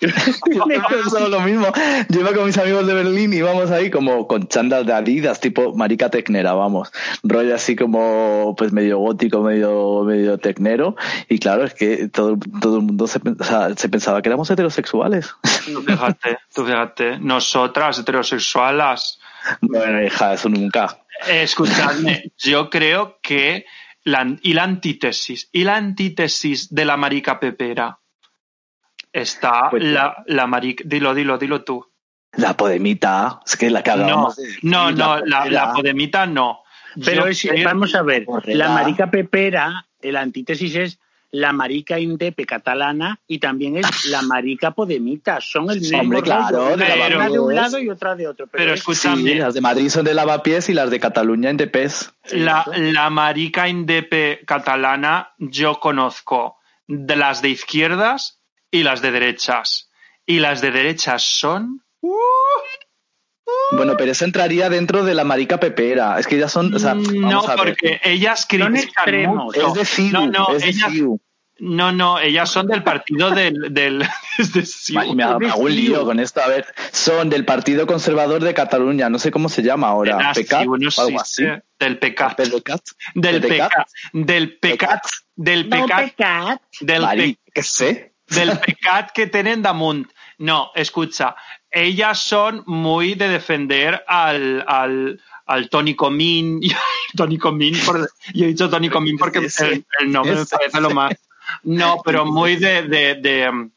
lo mismo. Yo iba con mis amigos de Berlín y íbamos ahí como con chandas de Adidas, tipo marica tecnera, vamos. Rollo así como pues medio gótico, medio, medio tecnero. Y claro, es que todo, todo el mundo se, se pensaba que éramos heterosexuales. Tú fíjate, tú fíjate. Nosotras heterosexuales. Bueno, hija, eso nunca. escuchadme, yo creo que la, y la antítesis, y la antítesis de la marica pepera está pues la, la marica. Dilo, dilo, dilo tú. La podemita, es que la que No, no, no la, la, podemita no. Pero vamos a ver, la marica pepera, el antítesis es la marica indepe catalana y también es la marica podemita. Son el mismo Hombre, claro, de, una de un lado y otra de otro. Pero, escúchame. las de Madrid son de lavapiés y las de Cataluña indepes. La, la marica indepe catalana yo conozco de las de izquierdas y las de derechas. Y las de derechas son... Uh, bueno, pero eso entraría dentro de la marica pepera. Es que ellas son. no, porque ellas critican mucho. Es decir, no, no, ellas, no, no, ellas son del partido del. del me hago un lío con esto. A ver, son del Partido Conservador de Cataluña. No sé cómo se llama ahora. ¿Pecat? algo así. Del PECAT. Del PECAT. Del PECAT. Del PECAT. Del PECAT. ¿Qué sé? Del PECAT que tienen Damunt. No, escucha ellas son muy de defender al, al, al Tony Comín. Tony Comín, yo he dicho Tony Comín porque el, nombre me parece lo más. No, pero muy de, de, de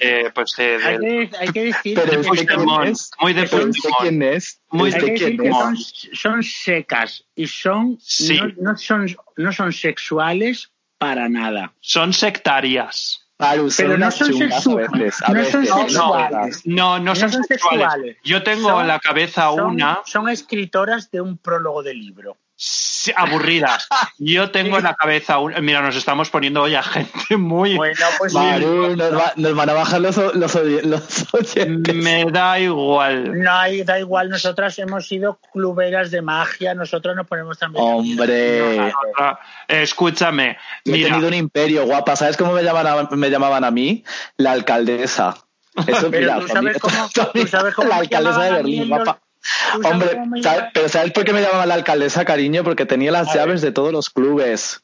eh, pues de, hay, que, hay, que, decir de muy de quién es. Muy de quién son, son, secas y son no, no, son no son sexuales para nada. Son sectarias pero no son, sexuales. No, no, son, sexuales. Yo tengo en la cabeza una. Son escritoras de un prólogo de libro. Aburridas. Yo tengo en la cabeza un... Mira, nos estamos poniendo hoy a gente muy... Bueno, pues nos, van a bajar los, los, oyentes. Me da igual. No, da igual. Nosotras hemos sido cluberas de magia. Nosotros nos ponemos también... Hombre. Escúchame. he tenido un imperio, guapa. ¿Sabes cómo me llamaban a, me llamaban a mí? La alcaldesa. Eso, mira, ¿tú sabes, cómo, ¿tú sabes cómo, la alcaldesa de Berlín, guapa. Hombre, pero ¿sabes por qué me llamaba la alcaldesa, cariño? Porque tenía las llaves de todos los clubes.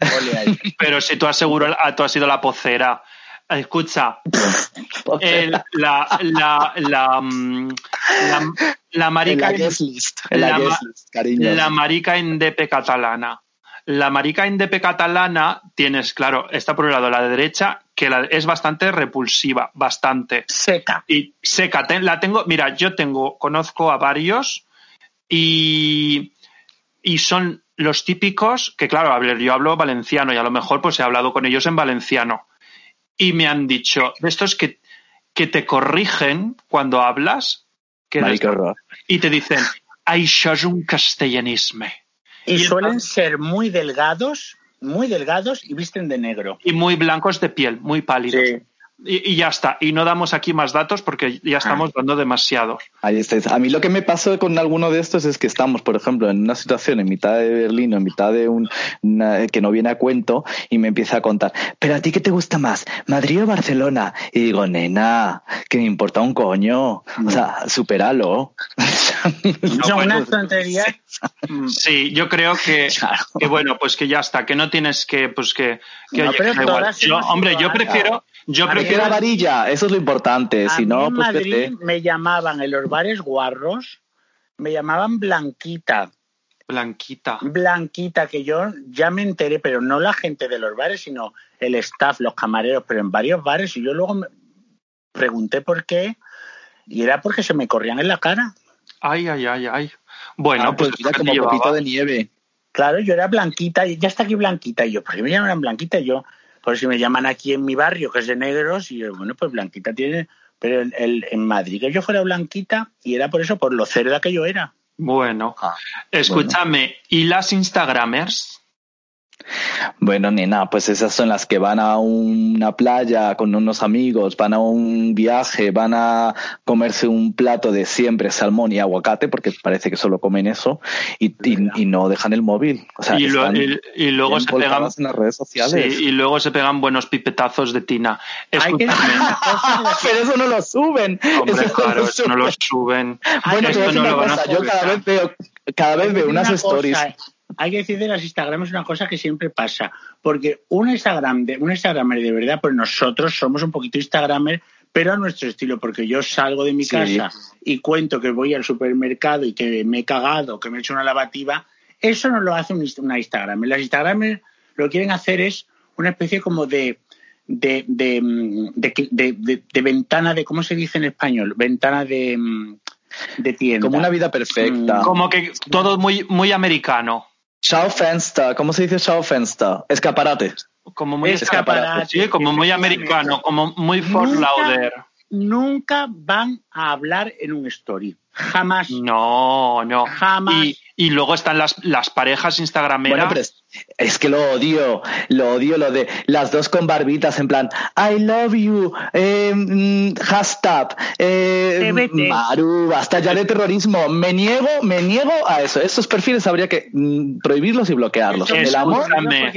pero si tú aseguro, ah, tú has sido la pocera. Escucha, la, la, la, mm, la, marica, la, la marica indepe catalana. La marica indepe catalana tienes, claro, está por un lado la de derecha, que es bastante repulsiva, bastante. Seca. Y seca. la tengo, mira, yo tengo, conozco a varios y, y son los típicos que, claro, yo hablo valenciano y a lo mejor pues he hablado con ellos en valenciano. Y me han dicho, de estos que, que te corrigen cuando hablas, que y te dicen, això es un castellanisme. Y, suelen ser muy delgados, muy delgados y visten de negro. Y muy blancos de piel, muy pálidos. Y, ya está. Y no damos aquí más datos porque ya estamos ah. dando demasiados. Ahí estáis. A mí lo que me pasó con alguno de estos es que estamos, por ejemplo, en una situación en mitad de Berlín o en mitad de un que no viene a cuento y me empieza a contar, pero a ti qué te gusta más, Madrid o Barcelona? Y digo, nena, que me importa un coño. O sea, superalo. Son unas tonterías. Sí, yo creo que, que, bueno, pues que ya está, que no tienes que, pues que, que hombre, yo prefiero Yo prefiero la varilla, eso es lo importante. si no, en pues Madrid me llamaban en los bares guarros, me llamaban Blanquita. Blanquita. Blanquita, que yo ya me enteré, pero no la gente de los bares, sino el staff, los camareros, pero en varios bares. Y yo luego me pregunté por qué, y era porque se me corrían en la cara. Ay, ay, ay, ay. Bueno, ah, pues, pues como copito de nieve. Claro, yo era blanquita, y ya está aquí blanquita. Y yo, ¿por qué me llaman blanquita? Y yo, por si me llaman aquí en mi barrio, que es de negros, y yo, bueno, pues blanquita tiene. Pero el, en Madrid que yo fuera blanquita, y era por eso, por lo cerda que yo era. Bueno, ah, escúchame, ¿y las Instagramers? Bueno, nena, pues esas son las que van a una playa con unos amigos, van a un viaje, van a comerse un plato de siempre salmón y aguacate, porque parece que solo comen eso, y, no dejan el móvil. y, luego se pegan en las redes sociales. y luego se pegan buenos pipetazos de tina. Pero eso no lo suben. claro, eso no lo suben. Bueno, yo cada vez veo, cada vez veo unas stories hay que decir de las Instagram es una cosa que siempre pasa, porque un Instagram de un Instagramer de verdad, pues nosotros somos un poquito Instagramer, pero a nuestro estilo, porque yo salgo de mi casa y cuento que voy al supermercado y que me he cagado, que me he hecho una lavativa, eso no lo hace una Instagram. Las Instagramers lo que quieren hacer es una especie como de de, de, de, ventana de, ¿cómo se dice en español? Ventana de, de tienda. Como una vida perfecta. Como que todo muy, muy americano. Schaufenster, ¿cómo se dice Schaufenster? Escaparate. Como muy escaparate, sí, como muy americano, como muy Fort Lauder. Nunca van a hablar en un story. Jamás. No, no. Jamás. Y, luego están las, las parejas instagrameras. Bueno, es que lo odio, lo odio, lo de las dos con barbitas en plan, I love you, eh, hashtag, eh, Maru, basta ya de terrorismo, me niego, me niego a eso. Estos perfiles habría que mm, prohibirlos y bloquearlos. El amor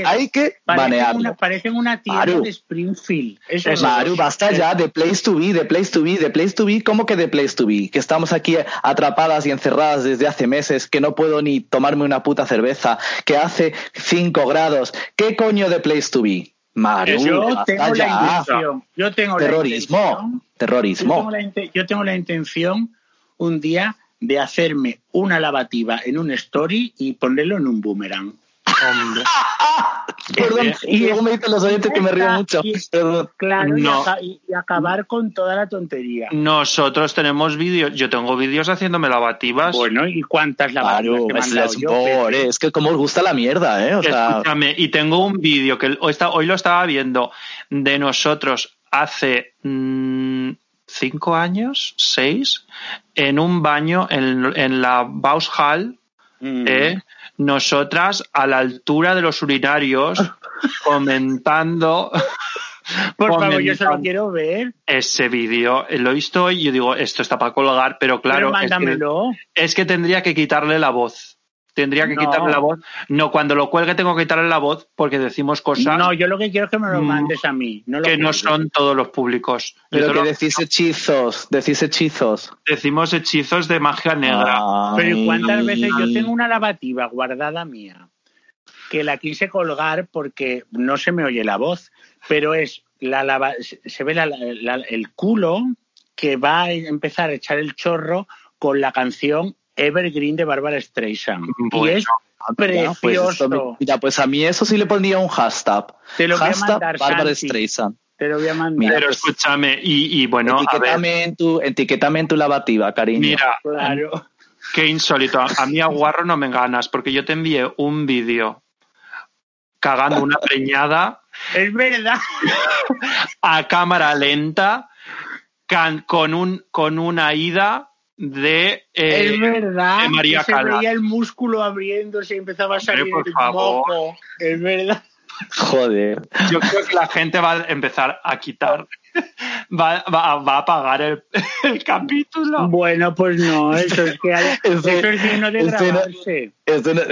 hay que banearlo. parecen una tienda de Springfield. Maru, basta ya de place to be, de place to be, de place to be, ¿cómo que de place to be? Que estamos aquí atrapadas y encerradas desde hace meses, que no puedo ni tomarme una puta cerveza, que hace 5 grados. ¿Qué coño de place to be? Maru, yo tengo la intención. Yo tengo terrorismo. La intención, terrorismo. Yo tengo, la, yo tengo la intención un día de hacerme una lavativa en un story y ponerlo en un boomerang. Hombre. Perdón, y luego me dicen los oyentes que me río mucho. claro, y, acabar con toda la tontería. Nosotros tenemos vídeos, yo tengo vídeos haciéndome lavativas. Bueno, ¿y cuántas lavativas? Claro, es, yo, es que como os gusta la mierda, ¿eh? O Escúchame, y tengo un vídeo que hoy, hoy, lo estaba viendo de nosotros hace mm, cinco años, seis, en un baño en, en la Baushall, mm. ¿eh? Nosotras a la altura de los urinarios comentando por favor, yo solo quiero ver. Ese vídeo lo he visto y yo digo, esto está para colgar, pero claro, es, que, tendría que quitarle la voz. Tendría que quitarle la voz. No, cuando lo cuelgue tengo que quitarle la voz porque decimos cosas. No, yo lo que quiero es que me lo mm, mandes a mí. que no son todos los públicos. Pero que decís hechizos, decís hechizos. Decimos hechizos de magia negra. Pero cuántas veces yo tengo una lavativa guardada mía que la quise colgar porque no se me oye la voz, pero es la lava, se ve el culo que va a empezar a echar el chorro con la canción Evergreen de Bárbara Streisand. y es pues precioso. mira, pues a mí eso sí le pondría un hashtag. Te lo hashtag voy a mandar, Bárbara Streisand. Te lo voy a mandar. Pero escúchame, y, bueno. Etiquétame, En tu, etiquétame en tu lavativa, cariño. Mira, claro. Qué insólito. A mí a Guarro no me ganas, porque yo te envié un vídeo cagando una preñada. Es verdad. A cámara lenta, con, un, con una ida de, eh, es verdad, de María Se veía el músculo abriéndose y empezaba a salir el moco. Es verdad. Joder. Yo creo que la gente va a empezar a quitar va, va, va, a pagar el, el, capítulo. Bueno, pues no, eso es que hay, eso es digno de grabarse.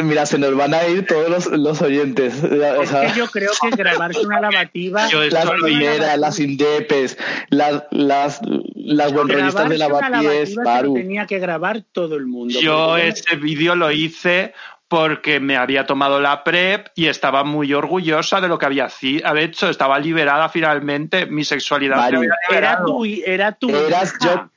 mira, se nos van a ir todos los, los oyentes. O sea, es que yo creo que grabarse una lavativa. las primeras, las indepes, las, las, las revistas de lavapiés, Paru. Tenía que grabar todo el mundo. Yo ese vídeo lo hice porque me había tomado la PrEP y estaba muy orgullosa de lo que había hecho. Estaba liberada finalmente, mi sexualidad. era tu, era tu Eras yo,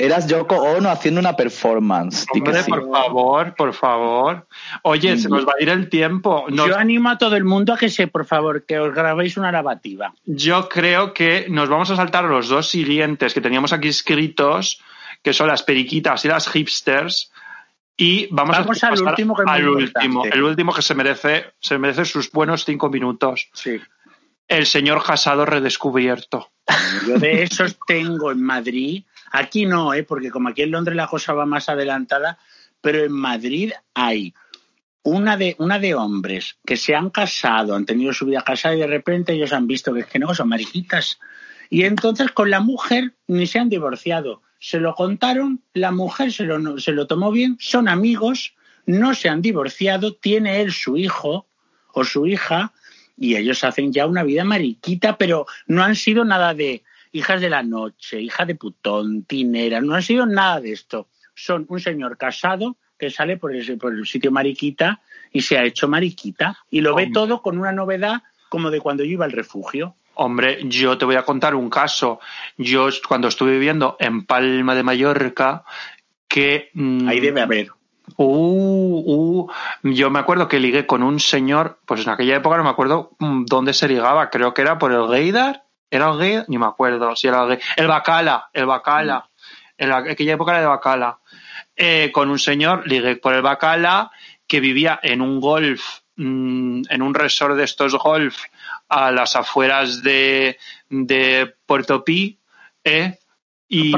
Eras Yoko Ono haciendo una performance. Hombre, por favor, por favor. Oye, se nos va a ir el tiempo. Yo animo a todo el mundo a que se, por favor, que os grabéis una lavativa. Yo creo que nos vamos a saltar los dos siguientes que teníamos aquí escritos, que son las periquitas y las hipsters. Y vamos, a al último que al último, el último que se merece, se merece sus buenos cinco minutos. Sí. El señor Casado redescubierto. Yo de esos tengo en Madrid Aquí no, ¿eh? porque como aquí en Londres la cosa va más adelantada, pero en Madrid hay una de, una de hombres que se han casado, han tenido su vida casada y de repente ellos han visto que es que no, son mariquitas. Y entonces con la mujer ni se han divorciado. Se lo contaron, la mujer se lo, se lo tomó bien, son amigos, no se han divorciado, tiene él su hijo o su hija y ellos hacen ya una vida mariquita, pero no han sido nada de hijas de la noche, hija de putón, tinera, no han sido nada de esto. Son un señor casado que sale por el, por el sitio mariquita y se ha hecho mariquita y lo ve todo con una novedad como de cuando yo iba al refugio. Hombre, yo te voy a contar un caso. Yo cuando estuve viviendo en Palma de Mallorca, que... Mm, Ahí debe haber. Uh, uh, yo me acuerdo que ligué con un señor, pues en aquella época no me acuerdo mm, dónde se ligaba, creo que era por el Gaydar ¿Era gay? Ni me acuerdo si era el gay. El Bacala, el Bacala. En aquella época era de Bacala. Eh, con un señor, ligué por el Bacala, que vivía en un golf, mm, en un resort de estos golf a las afueras de, de Puerto Pi, eh, y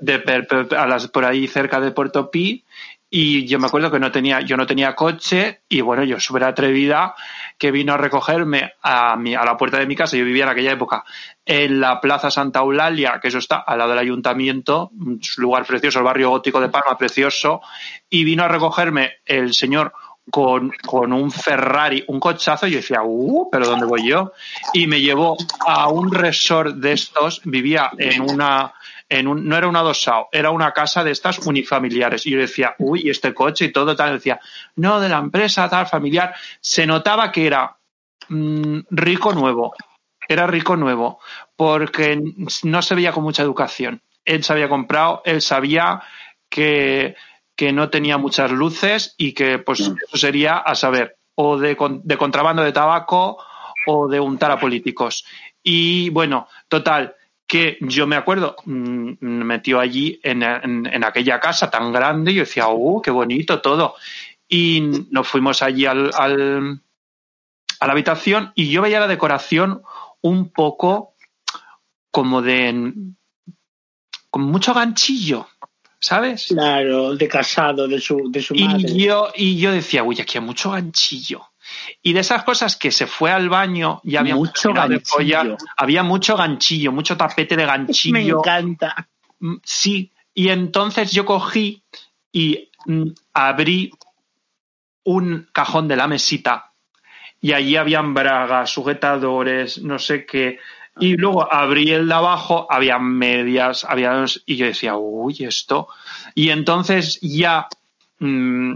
de, a las, por ahí cerca de Puerto Pi, y yo me acuerdo que no tenía, yo no tenía coche y bueno, yo súper atrevida que vino a recogerme a, mi, a la puerta de mi casa, yo vivía en aquella época en la Plaza Santa Eulalia, que eso está al lado del ayuntamiento, un lugar precioso, el barrio gótico de Palma, precioso, y vino a recogerme el señor con, con, un Ferrari, un cochazo, y yo decía, uh, pero ¿dónde voy yo? Y me llevó a un resort de estos, vivía en una, no era un adosado, era una casa de estas unifamiliares. Y yo decía, uy, este coche y todo tal. Decía, no, de la empresa tal, familiar. Se notaba que era mm, rico nuevo. Era rico nuevo, porque no se veía con mucha educación. Él se había comprado, él sabía que, que no tenía muchas luces y que pues mm. eso sería a saber, o de, de contrabando de tabaco o de untar a políticos. Y bueno, total, que yo me acuerdo, mm, me metió allí en, en, aquella casa tan grande y yo decía, ¡uh, qué bonito todo! Y nos fuimos allí al, al, a la habitación y yo veía la decoración un poco como de. con mucho ganchillo, ¿sabes? Claro, de casado, de su, de su madre. Y yo, y yo decía, uy, aquí hay mucho ganchillo. Y de esas cosas que se fue al baño y había mucho ganchillo. había mucho ganchillo, mucho tapete de ganchillo. Me encanta. Mm, sí, y entonces yo cogí y mm, abrí un cajón de la mesita y allí habían bragas, sujetadores, no sé qué. Y luego abrí el de abajo, había medias, había y yo decía, uy, esto. Y entonces ya mm,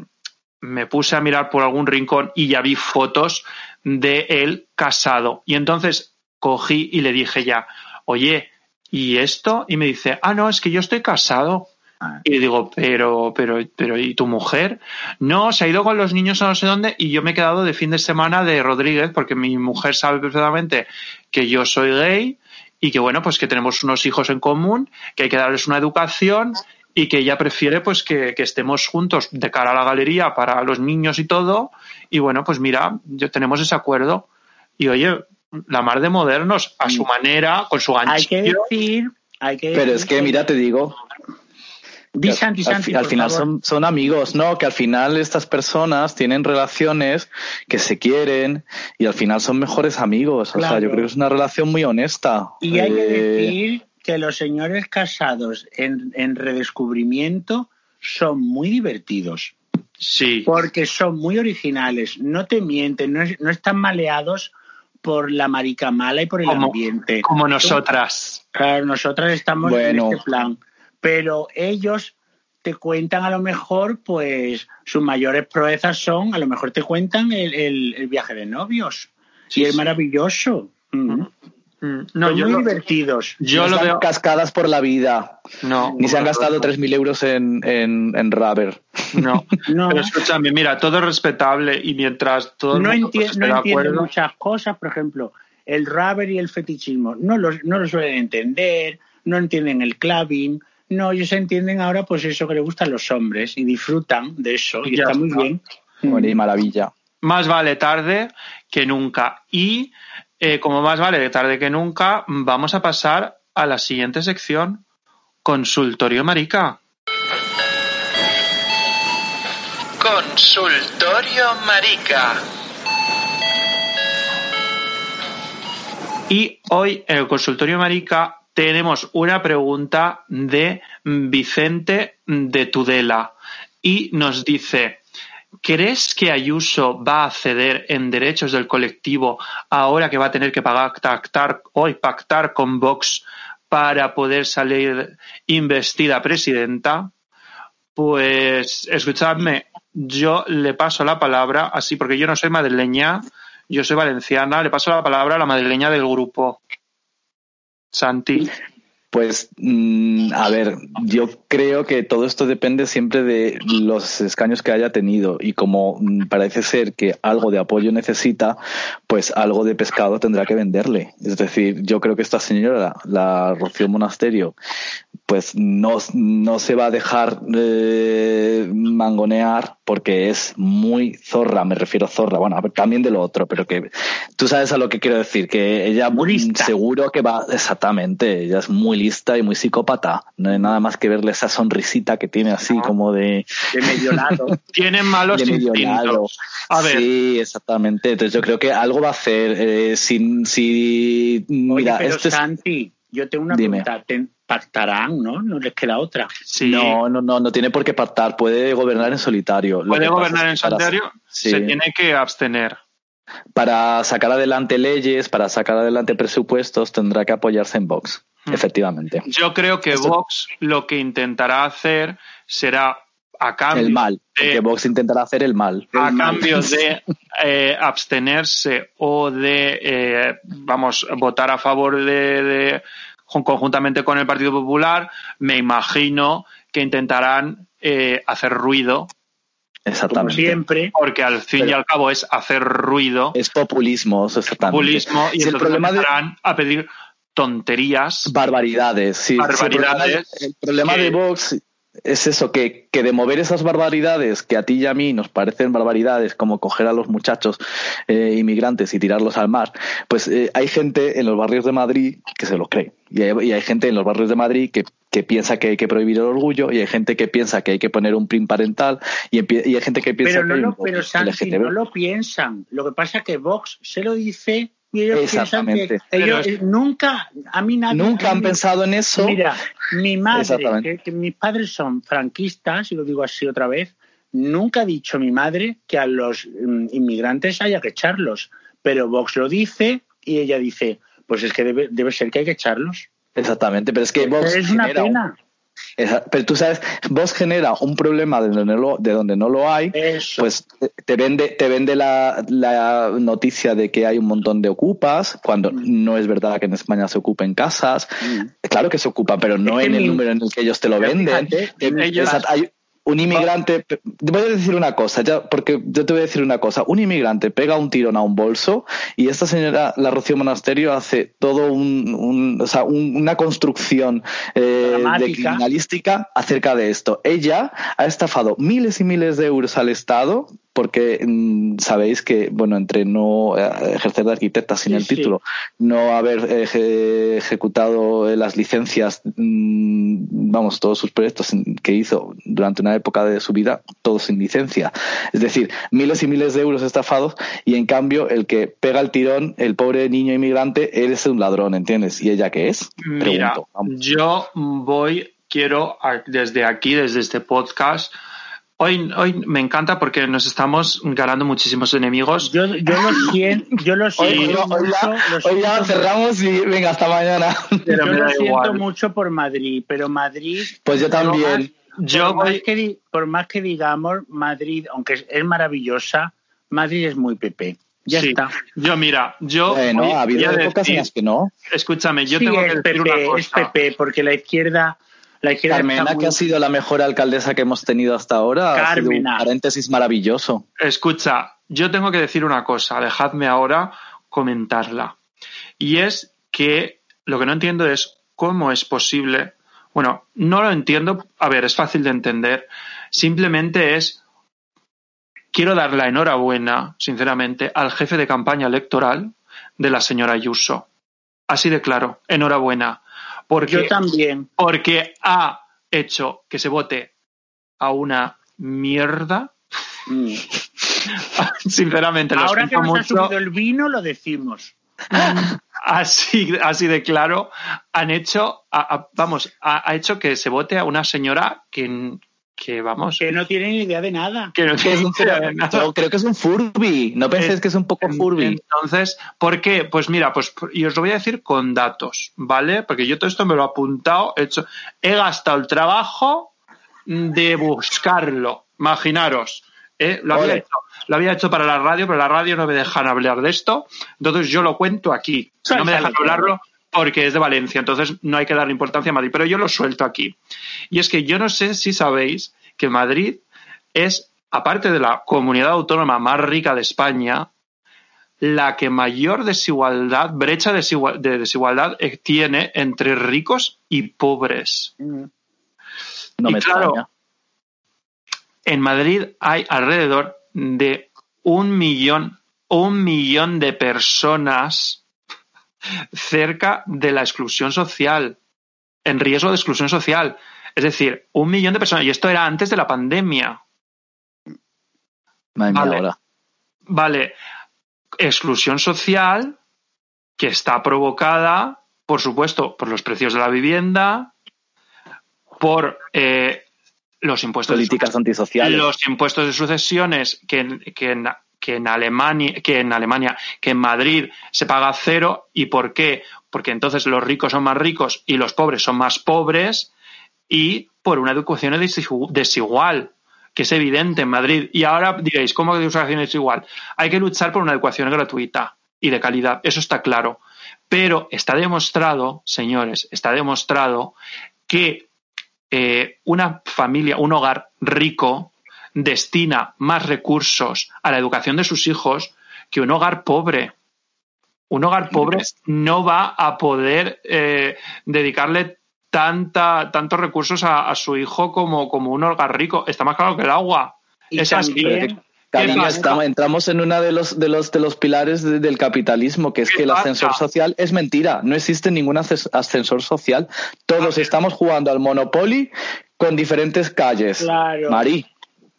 me puse a mirar por algún rincón y ya vi fotos de él casado. Y entonces cogí y le dije ya, oye, ¿y esto? Y me dice, ah, no, es que yo estoy casado. Y le digo, pero, pero, pero, ¿y tu mujer? No, se ha ido con los niños a no sé dónde y yo me he quedado de fin de semana de Rodríguez porque mi mujer sabe perfectamente que yo soy gay y que bueno, pues que tenemos unos hijos en común, que hay que darles una educación y que ella prefiere pues que, estemos juntos de cara a la galería para los niños y todo y bueno pues mira yo, tenemos ese acuerdo y oye la mar de modernos a su manera con su ganchillo hay que decir hay que pero es que mira te digo al, final son, son, amigos, ¿no? Que al final estas personas tienen relaciones que se quieren y al final son mejores amigos. O sea, yo creo que es una relación muy honesta. Y hay que eh, decir que los señores casados en, redescubrimiento son muy divertidos. Sí. Porque son muy originales, no te mienten, no, están maleados por la marica mala y por el ambiente. Como nosotras. Claro, nosotras estamos en este plan. Pero ellos te cuentan a lo mejor, pues sus mayores proezas son, a lo mejor te cuentan el, viaje de novios. y es maravilloso. Mm. Mm. No, son muy divertidos. Yo lo veo cascadas por la vida. No. Ni se han gastado 3.000 euros en, en, en rubber. No. no. Pero escúchame, mira, todo es respetable y mientras todo no, entienden muchas cosas, por ejemplo, el rubber y el fetichismo. No lo, no lo suelen entender, no entienden el clubbing no, ellos entienden ahora pues eso que le gustan los hombres y disfrutan de eso y está, muy bien. Bueno, y maravilla. Más vale tarde que nunca. Y eh, como más vale tarde que nunca, vamos a pasar a la siguiente sección, Consultorio Marica. Consultorio Marica. Y hoy en el Consultorio Marica tenemos una pregunta de Vicente de Tudela y nos dice, ¿crees que Ayuso va a ceder en derechos del colectivo ahora que va a tener que pactar, hoy pactar con Vox para poder salir investida presidenta? Pues escuchadme, yo le paso la palabra, así porque yo no soy madrileña, yo soy valenciana, le paso la palabra a la madrileña del grupo. Santi. Pues, mm, a ver, yo creo que todo esto depende siempre de los escaños que haya tenido y como mm, parece ser que algo de apoyo necesita, pues algo de pescado tendrá que venderle. Es decir, yo creo que esta señora, la Rocío Monasterio, pues no, no se va a dejar eh, mangonear porque es muy zorra, me refiero a zorra, bueno, también de lo otro, pero que tú sabes a lo que quiero decir, que ella seguro que va, exactamente, ella es muy y muy psicópata, no hay nada más que verle esa sonrisita que tiene así como de... De medio lado. Tienen malos instintos. A ver. Sí, exactamente, entonces yo creo que algo va a hacer, eh, si, si, mira, pero este Santi, yo tengo una pregunta, pactarán, ¿no? No les queda otra. No, no, no, no tiene por qué pactar, puede gobernar en solitario. Puede gobernar en solitario, se tiene que abstener. Para sacar adelante leyes, para sacar adelante presupuestos, tendrá que apoyarse en Vox. Efectivamente. Yo creo que Vox lo que intentará hacer será a cambio el mal, que Vox intentará hacer el mal. A cambio de eh, abstenerse o de, eh, vamos, votar a favor de conjuntamente con el Partido Popular, me imagino que intentarán eh, hacer ruido. Exactamente. siempre. Porque al fin y al cabo es hacer ruido. Es populismo, exactamente. Populismo y el problema a pedir tonterías. Barbaridades, sí. Barbaridades. el problema, de Vox es eso, que, que, de mover esas barbaridades que a ti y a mí nos parecen barbaridades, como coger a los muchachos eh, inmigrantes y tirarlos al mar, pues eh, hay gente en los barrios de Madrid que se lo cree. Y hay, y hay gente en los barrios de Madrid que, que, piensa que hay que prohibir el orgullo, y hay gente que piensa que hay que poner un PRIM parental, y, y hay gente que piensa pero no Lo, pero Santi, no lo piensan. Lo que pasa es que Vox se lo dice Exactamente. ellos nunca, a mí nadie, Nunca han pensado en eso. Mira, mi madre, que, mis padres son franquistas, y lo digo así otra vez, nunca ha dicho mi madre que a los mm, inmigrantes haya que echarlos. Pero Vox lo dice y ella dice, pues es que debe, debe ser que hay que echarlos. Exactamente, pero es que Vox es una pena. Pero tú sabes, vos genera un problema de donde no lo, de donde no lo hay, pues te vende, te vende la, la, noticia de que hay un montón de ocupas, cuando mm. no es verdad que en España se ocupen casas. Mm. Claro que se ocupan, pero no en el número en el que ellos te lo venden. ellos, hay, un inmigrante, voy a decir una cosa, ya, porque yo te voy a decir una cosa, un inmigrante pega un tirón a un bolso y esta señora, la Rocío Monasterio, hace todo un, o sea, una construcción eh, de criminalística acerca de esto. Ella ha estafado miles y miles de euros al Estado porque mm, sabéis que, bueno, entre no eh, ejercer de arquitecta sin el título, no haber ejecutado eh, las licencias, mm, vamos, todos sus proyectos que hizo durante una época de su vida, todos sin licencia. Es decir, miles y miles de euros estafados y en cambio el que pega el tirón, el pobre niño inmigrante, él es un ladrón, ¿entiendes? ¿Y ella qué es? Mira, yo voy, quiero desde aquí, desde este podcast, Hoy, hoy me encanta porque nos estamos ganando muchísimos enemigos. Yo, yo lo siento, yo lo siento hoy, hoy, ya, cerramos y venga, hasta mañana. Pero yo lo siento mucho por Madrid, pero Madrid... Pues yo también. yo por, más que, por más que digamos, Madrid, aunque es maravillosa, Madrid es muy PP. Ya está. Yo, mira, yo. Bueno, ha habido épocas en las que no. Escúchame, yo tengo que decir una cosa. Es PP, porque la izquierda. La izquierda Carmena, que ha sido la mejor alcaldesa que hemos tenido hasta ahora. Carmena. un paréntesis maravilloso. Escucha, yo tengo que decir una cosa, dejadme ahora comentarla. Y es que lo que no entiendo es cómo es posible. Bueno, no lo entiendo. A ver, es fácil de entender. Simplemente es quiero dar la enhorabuena, sinceramente, al jefe de campaña electoral de la señora Ayuso. Así de claro, enhorabuena. Porque, Yo también. Porque ha hecho que se vote a una mierda. Mm. Sinceramente, lo Ahora que nos mucho. ha subido el vino, lo decimos. Así, así de claro, han hecho, vamos, ha, hecho que se vote a una señora que, que vamos. Que no tiene ni idea de nada. Que no tiene ni idea de nada. Yo creo que es un Furby. No penséis que es un poco Furby. Entonces, ¿por qué? Pues mira, pues y os lo voy a decir con datos, ¿vale? Porque yo todo esto me lo he apuntado, he hecho, he gastado el trabajo de buscarlo. Imaginaros. ¿eh? Lo, había hecho, lo, había hecho, para la radio, pero la radio no me dejan hablar de esto. Entonces yo lo cuento aquí. No me dejan hablarlo porque es de Valencia, entonces no hay que darle importancia a Madrid, pero yo lo suelto aquí. Y es que yo no sé si sabéis que Madrid es, aparte de la comunidad autónoma más rica de España, la que mayor desigualdad, brecha de desigualdad tiene entre ricos y pobres. No me claro, en Madrid hay alrededor de un millón, un millón de personas cerca de la exclusión social, en riesgo de exclusión social. Es decir, un millón de personas. Y esto era antes de la pandemia. vale. vale. Exclusión social que está provocada, por supuesto, por los precios de la vivienda, por eh, los impuestos políticas antisociales, los impuestos de sucesiones que, que, que en Alemania, que en Alemania, que en Madrid se paga cero. ¿Y por qué? Porque entonces los ricos son más ricos y los pobres son más pobres y por una educación desigual, que es evidente en Madrid. Y ahora diréis, ¿cómo que educación desigual? Hay que luchar por una educación gratuita y de calidad, eso está claro. Pero está demostrado, señores, está demostrado que eh, una familia, un hogar rico, destina más recursos a la educación de sus hijos que un hogar pobre. Un hogar pobre no va a poder eh, dedicarle tanta, tantos recursos a, su hijo como, como un hogar rico. Está más claro que el agua. es así. entramos en uno de los, de los, de los pilares del capitalismo, que es que el ascensor social es mentira. No existe ningún ascensor social. Todos estamos jugando al Monopoly con diferentes calles. Claro. Marí.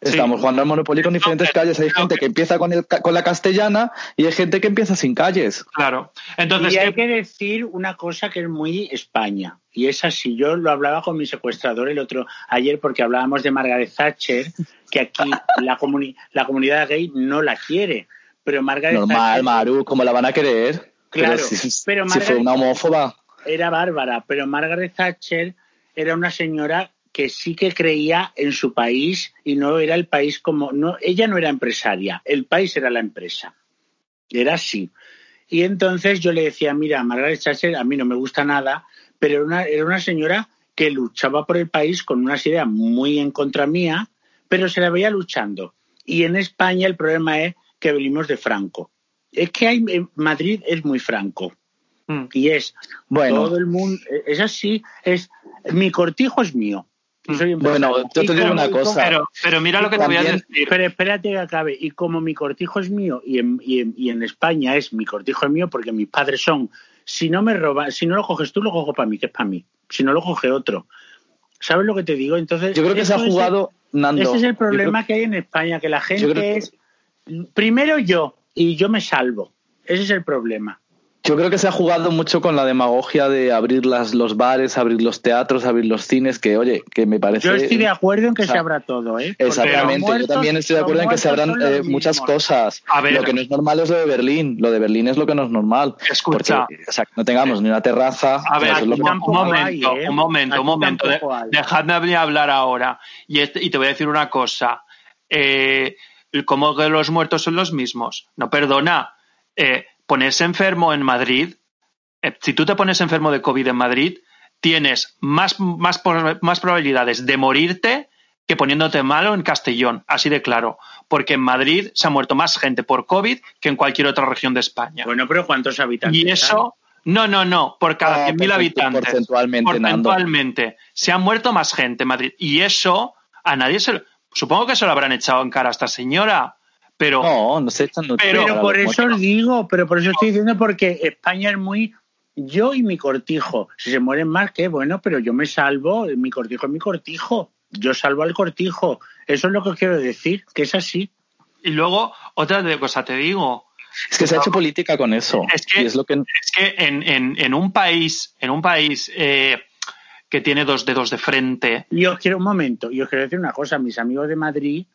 Estamos jugando al Monopoly con diferentes calles. Hay gente que empieza con, el, con la castellana y hay gente que empieza sin calles. Claro. Entonces, y hay que decir una cosa que es muy España. Y es así. Yo lo hablaba con mi secuestrador el otro ayer porque hablábamos de Margaret Thatcher, que aquí la, la comunidad gay no la quiere. Pero Margaret Normal, Maru, ¿cómo la van a querer? Claro, pero, si fue una homófoba. Era bárbara, pero Margaret Thatcher era una señora que sí que creía en su país y no era el país como no ella no era empresaria el país era la empresa. Era así. Y entonces yo le decía mira Margaret Thatcher a mí no me gusta nada pero era una, era una señora que luchaba por el país con unas ideas muy en contra mía pero se la veía luchando. Y en España el problema es que venimos de Franco. Es que hay, Madrid es muy franco. Mm. y es bueno. todo el mundo es así es mi cortijo es mío bueno, yo te digo una cosa. Pero, mira lo que te voy a decir. Pero espérate que acabe. Y como mi cortijo es mío y en, y en, España es mi cortijo es mío porque mis padres son, si no me roban, si no lo coges tú, lo cojo para mí, que es para mí. Si no lo coge otro. ¿Sabes lo que te digo? Entonces, yo creo que se ha jugado, Nando. Ese es el problema que hay en España, que la gente es. Primero yo, y yo me salvo. Ese es el problema. Yo creo que se ha jugado mucho con la demagogia de abrir las, los bares, abrir los teatros, abrir los cines, que oye, que me parece... Yo estoy de acuerdo en que se abra todo, ¿eh? exactamente, yo también estoy de acuerdo en que se abran eh, muchas cosas. lo que no es normal es lo de Berlín, lo de Berlín es lo que no es normal. Escucha. o sea, no tengamos ni una terraza... A ver, un, momento, ¿eh? un momento, un momento, dejadme hablar ahora. Y, este, y te voy a decir una cosa. Eh, ¿Cómo que los muertos son los mismos? No, perdona. Eh, ponerse enfermo en Madrid, eh, si tú te pones enfermo de COVID en Madrid, tienes más, más, más probabilidades de morirte que poniéndote malo en Castellón, así de claro. Porque en Madrid se ha muerto más gente por COVID que en cualquier otra región de España. Bueno, pero ¿cuántos habitantes? Y eso, no, no, no, por cada 100.000 habitantes. Porcentualmente, porcentualmente se ha muerto más gente en Madrid. Y eso a nadie se lo. Supongo que se lo habrán echado en cara a esta señora. Pero, no, no sé, pero, por eso os digo, pero por eso estoy diciendo porque España es muy yo y mi cortijo. Si se mueren más, qué bueno, pero yo me salvo, mi cortijo es mi cortijo. Yo salvo al cortijo. Eso es lo que quiero decir, que es así. Y luego, otra cosa te digo. Es que se ha hecho política con eso. Es que, es lo que... Es que en, en, en, un país, en un país eh, que tiene dos dedos de frente. Y os quiero un momento, y os quiero decir una cosa, mis amigos de Madrid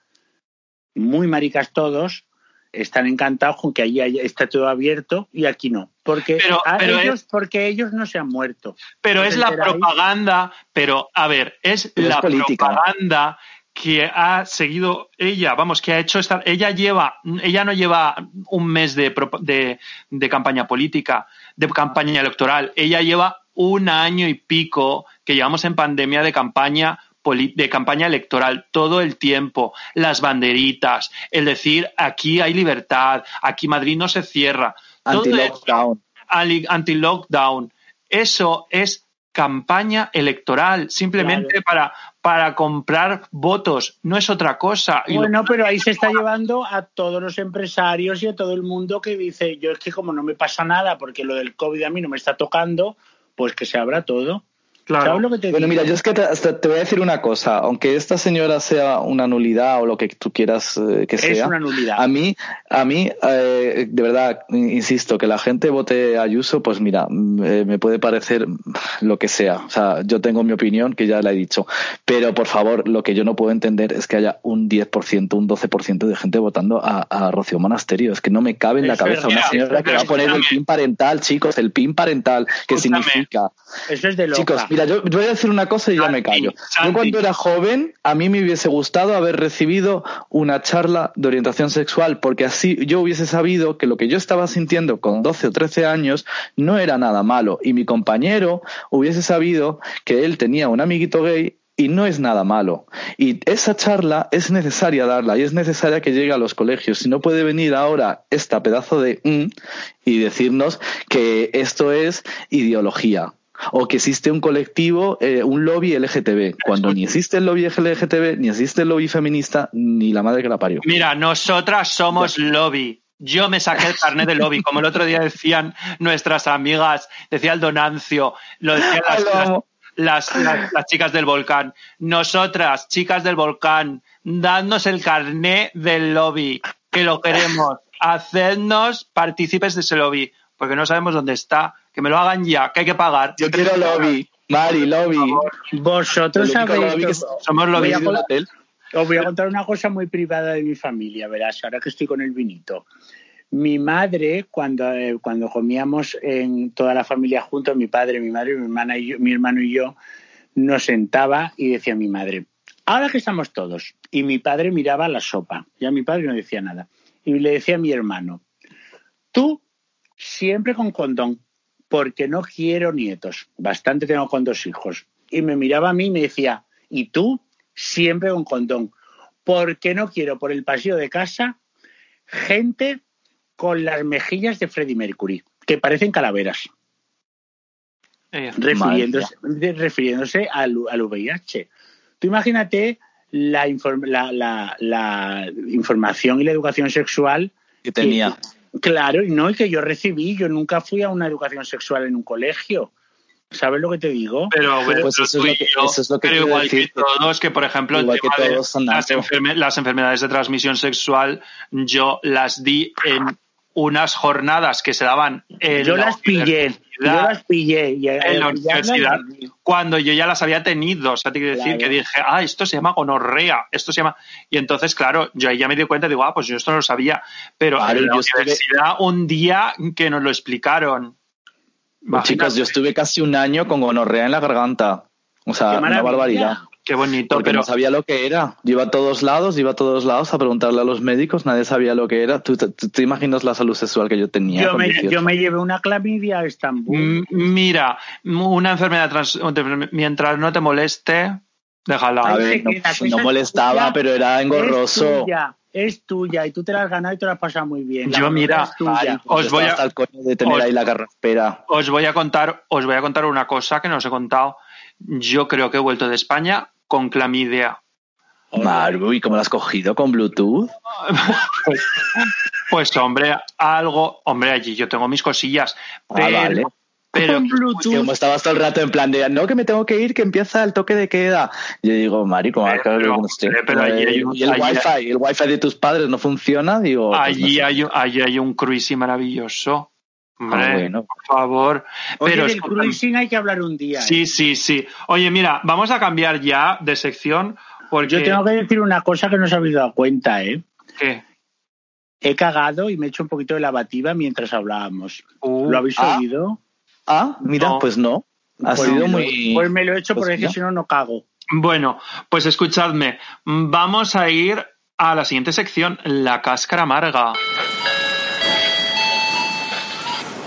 muy maricas todos, están encantados con que allí está todo abierto y aquí no. Porque, ellos, porque ellos no se han muerto. Pero es la propaganda, pero a ver, es la propaganda que ha seguido ella, vamos, que ha hecho esta, ella lleva, ella no lleva un mes de, de, de campaña política, de campaña electoral, ella lleva un año y pico que llevamos en pandemia de campaña de campaña electoral todo el tiempo, las banderitas, el decir aquí hay libertad, aquí Madrid no se cierra. Anti-lockdown. Anti-lockdown. Eso es campaña electoral, simplemente para, para comprar votos, no es otra cosa. Bueno, pero ahí se está llevando a todos los empresarios y a todo el mundo que dice, yo es que como no me pasa nada porque lo del COVID a mí no me está tocando, pues que se abra todo. Claro. bueno, mira, yo es que te, voy a decir una cosa. Aunque esta señora sea una nulidad o lo que tú quieras eh, que sea, una nulidad. a mí, a mí, eh, de verdad, insisto, que la gente vote a Ayuso, pues mira, mm, eh, me puede parecer lo que sea. O sea, yo tengo mi opinión, que ya la he dicho. Pero por favor, lo que yo no puedo entender es que haya un 10%, un 12% de gente votando a, a Rocío Monasterio. Es que no me cabe en la cabeza una señora que va a poner el PIN parental, chicos, el PIN parental, que significa. Eso es de loca. Chicos, mira, yo, voy a decir una cosa y ya me callo. Yo cuando era joven, a mí me hubiese gustado haber recibido una charla de orientación sexual, porque así yo hubiese sabido que lo que yo estaba sintiendo con 12 o 13 años no era nada malo. Y mi compañero hubiese sabido que él tenía un amiguito gay y no es nada malo. Y esa charla es necesaria darla y es necesaria que llegue a los colegios. Si no puede venir ahora esta pedazo de mm, y decirnos que esto es ideología o que existe un colectivo, eh, un lobby LGTB, cuando ni existe el lobby LGTB, ni existe el lobby feminista, ni la madre que la parió. Mira, nosotras somos lobby. Yo me saqué el carnet de lobby, como el otro día decían nuestras amigas, decía el Donancio, lo decían las, las, chicas del volcán. Nosotras, chicas del volcán, dadnos el carnet del lobby, que lo queremos. Hacednos partícipes de ese lobby, porque no sabemos dónde está que me lo hagan ya, que hay que pagar. Yo quiero lobby, Mari, lobby. Vosotros sabéis somos lobby hotel. Os voy a contar una cosa muy privada de mi familia, verás, ahora que estoy con el vinito. Mi madre, cuando, eh, cuando comíamos en toda la familia juntos, mi padre, mi madre, mi hermana y yo, mi hermano y yo, nos sentaba y decía a mi madre, ahora que estamos todos, y mi padre miraba la sopa, ya mi padre no decía nada, y le decía a mi hermano, tú siempre con condón, porque no quiero nietos. Bastante tengo con dos hijos. Y me miraba a mí y me decía, ¿y tú? Siempre con condón. Porque no quiero por el pasillo de casa gente con las mejillas de Freddie Mercury, que parecen calaveras. Eh, refiriéndose, al, VIH. Tú imagínate la, la, información y la educación sexual que tenía. Claro, y no, y que yo recibí, yo nunca fui a una educación sexual en un colegio. ¿Sabes lo que te digo? Pero, pues eso, es lo que, eso, es lo que, pero igual decir. que todos, que por ejemplo, el tema de las, las, enfermedades de transmisión sexual, yo las di en unas jornadas que se daban en yo las pillé yo las pillé en la universidad cuando yo ya las había tenido. O sea te quiero decir que dije ah esto se llama gonorrea esto se llama y entonces claro yo ahí ya me di cuenta y digo ah pues yo esto no lo sabía pero en la universidad un día que nos lo explicaron. Pues, chicos yo estuve casi un año con gonorrea en la garganta. O sea una barbaridad Qué bonito, pero no sabía lo que era. Yo iba a todos lados, iba a todos lados a preguntarle a los médicos, nadie sabía lo que era. ¿Tú te, imaginas la salud sexual que yo tenía? Yo, me, yo me, llevé una clamidia a Estambul. Mira, una enfermedad trans, mientras no te moleste, déjala. A ver, no, molestaba, pero era engorroso. Es tuya, es tuya y tú te la has ganado y te la has pasado muy bien. yo mira, os voy a de tener ahí la carraspera. Os voy a contar, os voy a contar una cosa que no os he contado. Yo creo que he vuelto de España con clamidia. Maru, ¿y cómo lo has cogido? ¿Con Bluetooth? pues, hombre, algo. Hombre, allí yo tengo mis cosillas. Ah, pero, pero con Bluetooth. Como estabas todo el rato en plan de no, que me tengo que ir, que empieza el toque de queda. Yo digo, Mari, ¿cómo pero, pero, allí hay un, y el wifi, el wifi de tus padres no funciona, digo. Pues allí, hay, allí hay un cruising maravilloso. Ah, bueno. por favor. Oye, Pero del cruising hay que hablar un día. Sí, ¿eh? sí, sí. Oye, mira, vamos a cambiar ya de sección. Porque... Yo tengo que decir una cosa que no se habéis dado cuenta, ¿eh? ¿Qué? He cagado y me he hecho un poquito de lavativa mientras hablábamos. Uh, ¿Lo habéis ah. oído? Ah, mira, pues no. Ha pues sido muy. Pues me lo he hecho porque pues si no, no cago. Bueno, pues escuchadme. Vamos a ir a la siguiente sección, la cáscara amarga.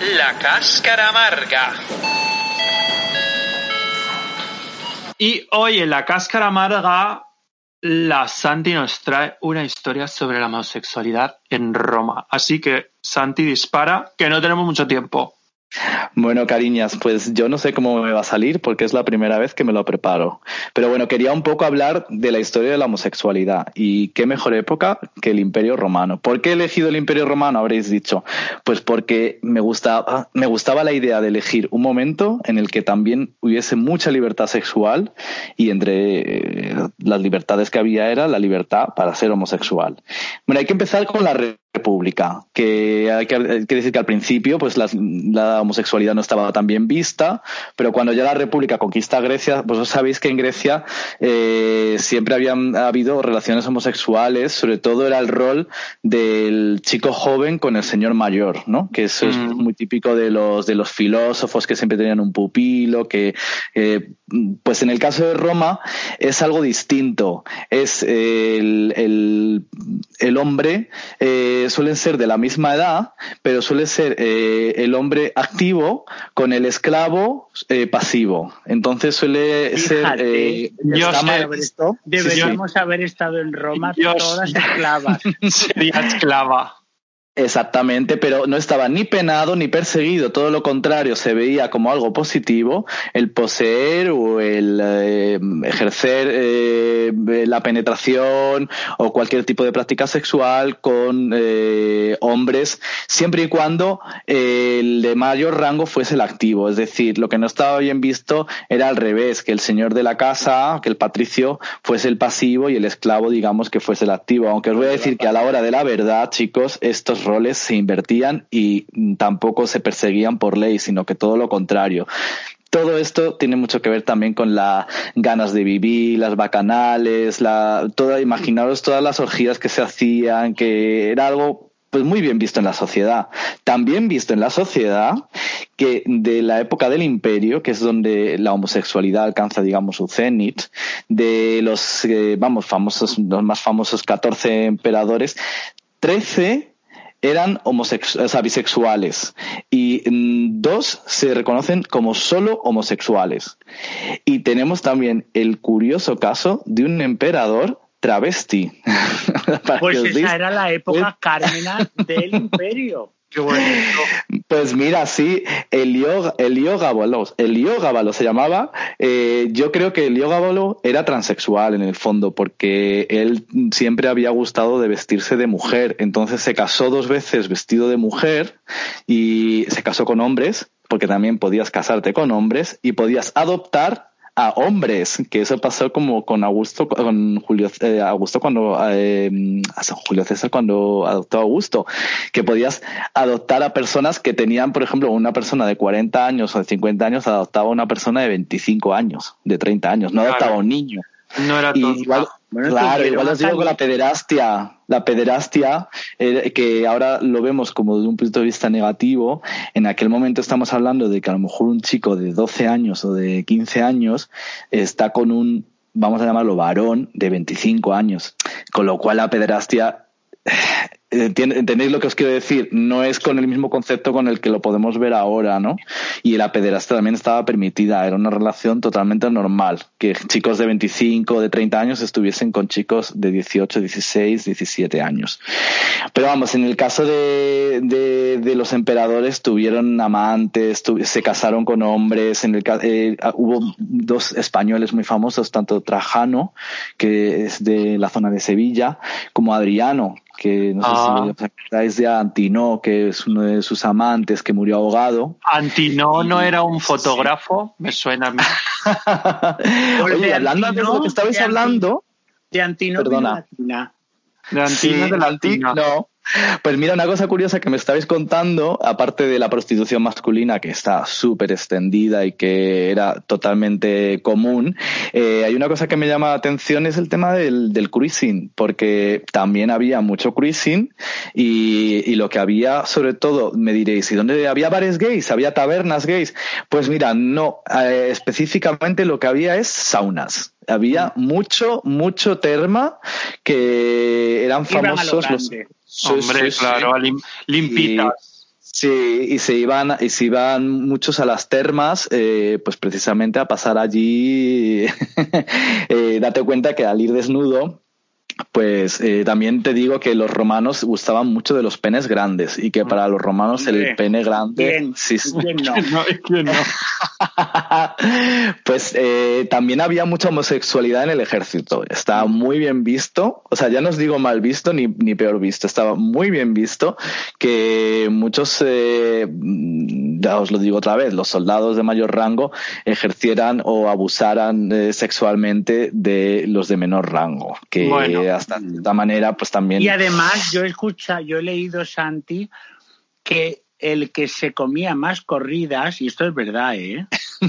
La cáscara amarga. Y hoy en la cáscara amarga, la Santi nos trae una historia sobre la homosexualidad en Roma. Así que, Santi, dispara, que no tenemos mucho tiempo. Bueno, cariñas, pues yo no sé cómo me va a salir porque es la primera vez que me lo preparo. Pero bueno, quería un poco hablar de la historia de la homosexualidad y qué mejor época que el Imperio Romano. ¿Por qué he elegido el Imperio Romano? Habréis dicho. Pues porque me gustaba, me gustaba la idea de elegir un momento en el que también hubiese mucha libertad sexual y entre eh, las libertades que había era la libertad para ser homosexual. Bueno, hay que empezar con la república, que hay que, decir que al principio pues la, homosexualidad no estaba tan bien vista, pero cuando ya la república conquista Grecia, pues sabéis que en Grecia eh, siempre habían habido relaciones homosexuales, sobre todo era el rol del chico joven con el señor mayor, ¿no? Que eso es mm. muy típico de los de los filósofos que siempre tenían un pupilo, que eh, pues en el caso de Roma es algo distinto, es el, el, el hombre eh, suelen ser de la misma edad, pero suele ser eh, el hombre activo con el esclavo eh, pasivo. Entonces suele ser. Eh, Deberíamos haber estado en Roma todas esclavas. Sería esclava. Exactamente, pero no estaba ni penado ni perseguido, todo lo contrario, se veía como algo positivo el poseer o el eh, ejercer eh, la penetración o cualquier tipo de práctica sexual con eh, hombres, siempre y cuando el de mayor rango fuese el activo. Es decir, lo que no estaba bien visto era al revés, que el señor de la casa, que el patricio, fuese el pasivo y el esclavo, digamos, que fuese el activo. Aunque os voy a decir que a la hora de la verdad, chicos, estos roles se invertían y tampoco se perseguían por ley, sino que todo lo contrario todo esto tiene mucho que ver también con las ganas de vivir, las bacanales, la, toda, imaginaros todas las orgías que se hacían, que era algo pues muy bien visto en la sociedad. También visto en la sociedad que de la época del imperio, que es donde la homosexualidad alcanza, digamos, su cenit, de los, eh, vamos, famosos, los más famosos 14 emperadores, 13 eran homosexuales, bisexuales y mm, dos se reconocen como solo homosexuales. Y tenemos también el curioso caso de un emperador travesti. pues esa era la época carmena del imperio. Pues mira, sí, el yoga, el el se llamaba. Eh, yo creo que el yogábalo era transexual en el fondo, porque él siempre había gustado de vestirse de mujer. Entonces se casó dos veces vestido de mujer y se casó con hombres, porque también podías casarte con hombres y podías adoptar a hombres, que eso pasó como con Augusto, con Julio, eh, Augusto cuando, eh, Julio César cuando adoptó a Augusto, que podías adoptar a personas que tenían, por ejemplo, una persona de 40 años o de 50 años adoptaba a una persona de 25 años, de 30 años, no adoptaba a un niño. No era todo. Igual, claro, igual os digo con la pederastia, la pederastia, eh, que ahora lo vemos como desde un punto de vista negativo, en aquel momento estamos hablando de que a lo mejor un chico de 12 años o de 15 años está con un, vamos a llamarlo varón, de 25 años, con lo cual la pederastia ¿Entendéis lo que os quiero decir? No es con el mismo concepto con el que lo podemos ver ahora, ¿no? Y la pederastia también estaba permitida, era una relación totalmente normal, que chicos de 25 o de 30 años estuviesen con chicos de 18, 16, 17 años. Pero vamos, en el caso de, de, los emperadores tuvieron amantes, se casaron con hombres, en el, eh, hubo dos españoles muy famosos, tanto Trajano, que es de la zona de Sevilla, como Adriano, que no sé si ah. acordáis de Antino, que es uno de sus amantes que murió ahogado. Antino no era un fotógrafo, me suena a mí. Oye, hablando de lo que estabais hablando. De Antino perdona. De Antino de la Antino. No, pues mira, una cosa curiosa que me estabais contando, aparte de la prostitución masculina que está súper extendida y que era totalmente común, eh, hay una cosa que me llama la atención es el tema del, del cruising, porque también había mucho cruising y, y, lo que había, sobre todo, me diréis, ¿y dónde había bares gays? ¿Había tabernas gays? Pues mira, no, eh, específicamente lo que había es saunas había mucho, mucho terma que eran famosos los, Hombre, claro, limpitas. Sí, y se iban, y se iban muchos a las termas, eh, pues precisamente a pasar allí. eh, date cuenta que al ir desnudo, pues eh, también te digo que los romanos gustaban mucho de los penes grandes y que para los romanos el pene grande sí, no. pues eh, también había mucha homosexualidad en el ejército. Estaba muy bien visto, o sea, ya no os digo mal visto ni, ni peor visto, estaba muy bien visto que muchos, eh, ya os lo digo otra vez, los soldados de mayor rango ejercieran o abusaran sexualmente de los de menor rango. Que hasta de esta manera, pues también. Y además, yo he escuchado, yo he leído, Santi, que el que se comía más corridas, y esto es verdad, ¿eh?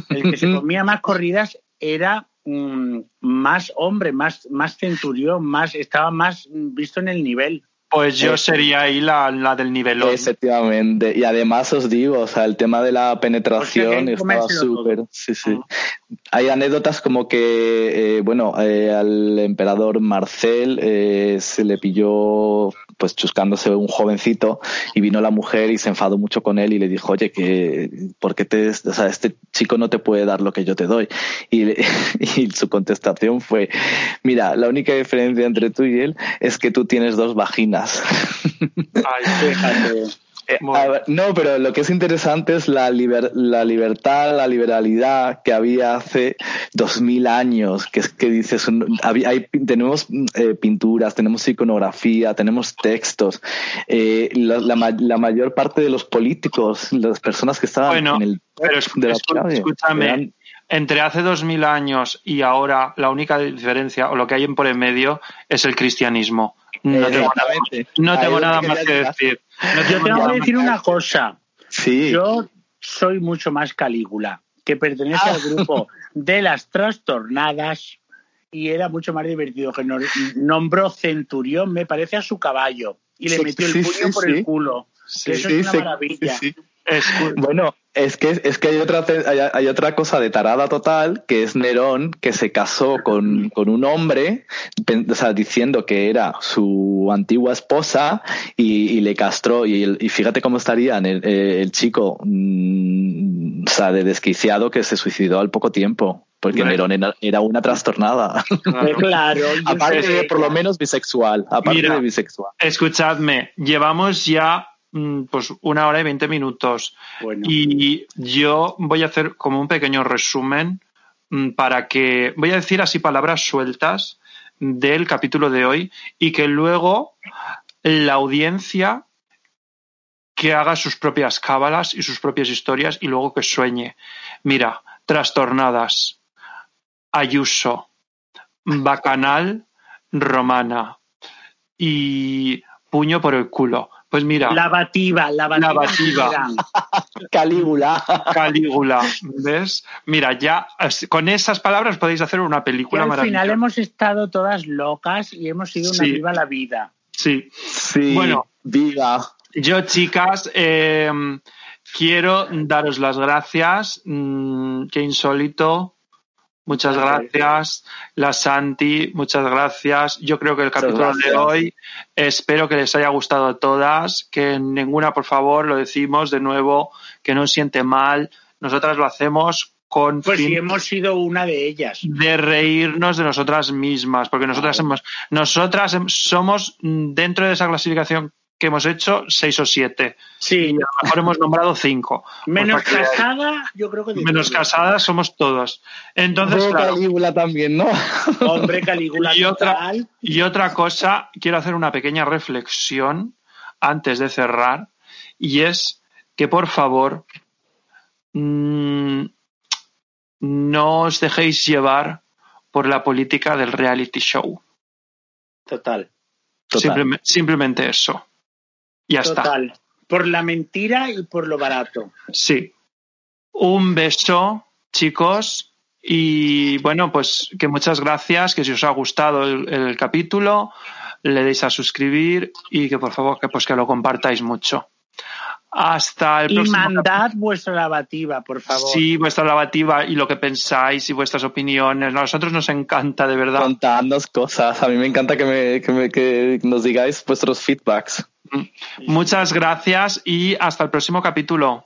El que se comía más corridas era mm, más hombre, más, más centurión, más, estaba más visto en el nivel. Pues yo sería ahí la, la del nivel Efectivamente. Y además os digo, o sea, el tema de la penetración estaba súper. Sí, sí. Hay anécdotas como que, eh, bueno, eh, al emperador Marcel eh, se le pilló pues chuscándose un jovencito y vino la mujer y se enfadó mucho con él y le dijo, oye, que, ¿por qué te, o sea, este chico no te puede dar lo que yo te doy? Y, y su contestación fue, mira, la única diferencia entre tú y él es que tú tienes dos vaginas. Ay, eh, no, pero lo que es interesante es la, la libertad, la liberalidad que había hace dos mil años, que es que dices, hay, tenemos eh, pinturas, tenemos iconografía, tenemos textos. Eh, la, mayor parte de los políticos, las personas que estaban en el... Pero escúchame, entre hace dos mil años y ahora, la única diferencia, o lo que hay en por en medio, es el cristianismo. No tengo, no tengo nada más que decir. Yo tengo que decir una cosa. Sí. Yo soy mucho más Calígula, que pertenece al grupo de las trastornadas y era mucho más divertido que nombró Centurión, me parece, a su caballo y le metió el puño por el culo. eso es una maravilla. Bueno, es que, es que hay, otra, hay, otra cosa de tarada total, que es Nerón, que se casó con, con un hombre, o sea, diciendo que era su antigua esposa y, le castró. Y, y, fíjate cómo estaría el, eh, el chico, mm, o sea, de desquiciado que se suicidó al poco tiempo. Porque Nerón era, una trastornada. Claro. aparte de, por lo menos, bisexual. Aparte de bisexual. Escuchadme, llevamos ya pues una hora y veinte minutos. Y yo voy a hacer como un pequeño resumen mm, para que, voy a decir así palabras sueltas del capítulo de hoy y que luego la audiencia que haga sus propias cábalas y sus propias historias y luego que sueñe. Mira, trastornadas. Ayuso, Bacanal, Romana y Puño por el culo. Pues mira. Lavativa, lavativa. Lavativa. Calígula. Calígula. ¿Ves? Mira, ya con esas palabras podéis hacer una película al Al final hemos estado todas locas y hemos sido una viva la vida. Sí. Sí. Bueno. Viva. Yo, chicas, eh, quiero daros las gracias. Mm, qué insólito. Muchas gracias. La Santi, muchas gracias. Yo creo que el capítulo de hoy, espero que les haya gustado a todas, que ninguna, por favor, lo decimos de nuevo, que no siente mal. Nosotras lo hacemos con pues si hemos sido una de ellas de reírnos de nosotras mismas porque nosotras hemos nosotras somos dentro de esa clasificación que hemos hecho seis o siete. Sí. Y a lo mejor hemos nombrado cinco. Menos casada, yo creo que. Menos casada somos todos. Entonces. Hombre Calígula también, ¿no? Hombre Calígula y otra, y otra cosa, quiero hacer una pequeña reflexión antes de cerrar, y es que por favor mmm, no os dejéis llevar por la política del reality show. Total. Total. simplemente eso. Ya Total. Por la mentira y por lo barato. Sí. Un beso, chicos. Y bueno, pues que muchas gracias, que si os ha gustado el, capítulo, le deis a suscribir y que por favor que pues que lo compartáis mucho. Hasta el próximo. Y mandad vuestra lavativa, por favor. Sí, vuestra lavativa y lo que pensáis y vuestras opiniones. A nosotros nos encanta, de verdad. Contadnos cosas. A mí me encanta que, me, que, me, que nos digáis vuestros feedbacks. Muchas gracias y hasta el próximo capítulo.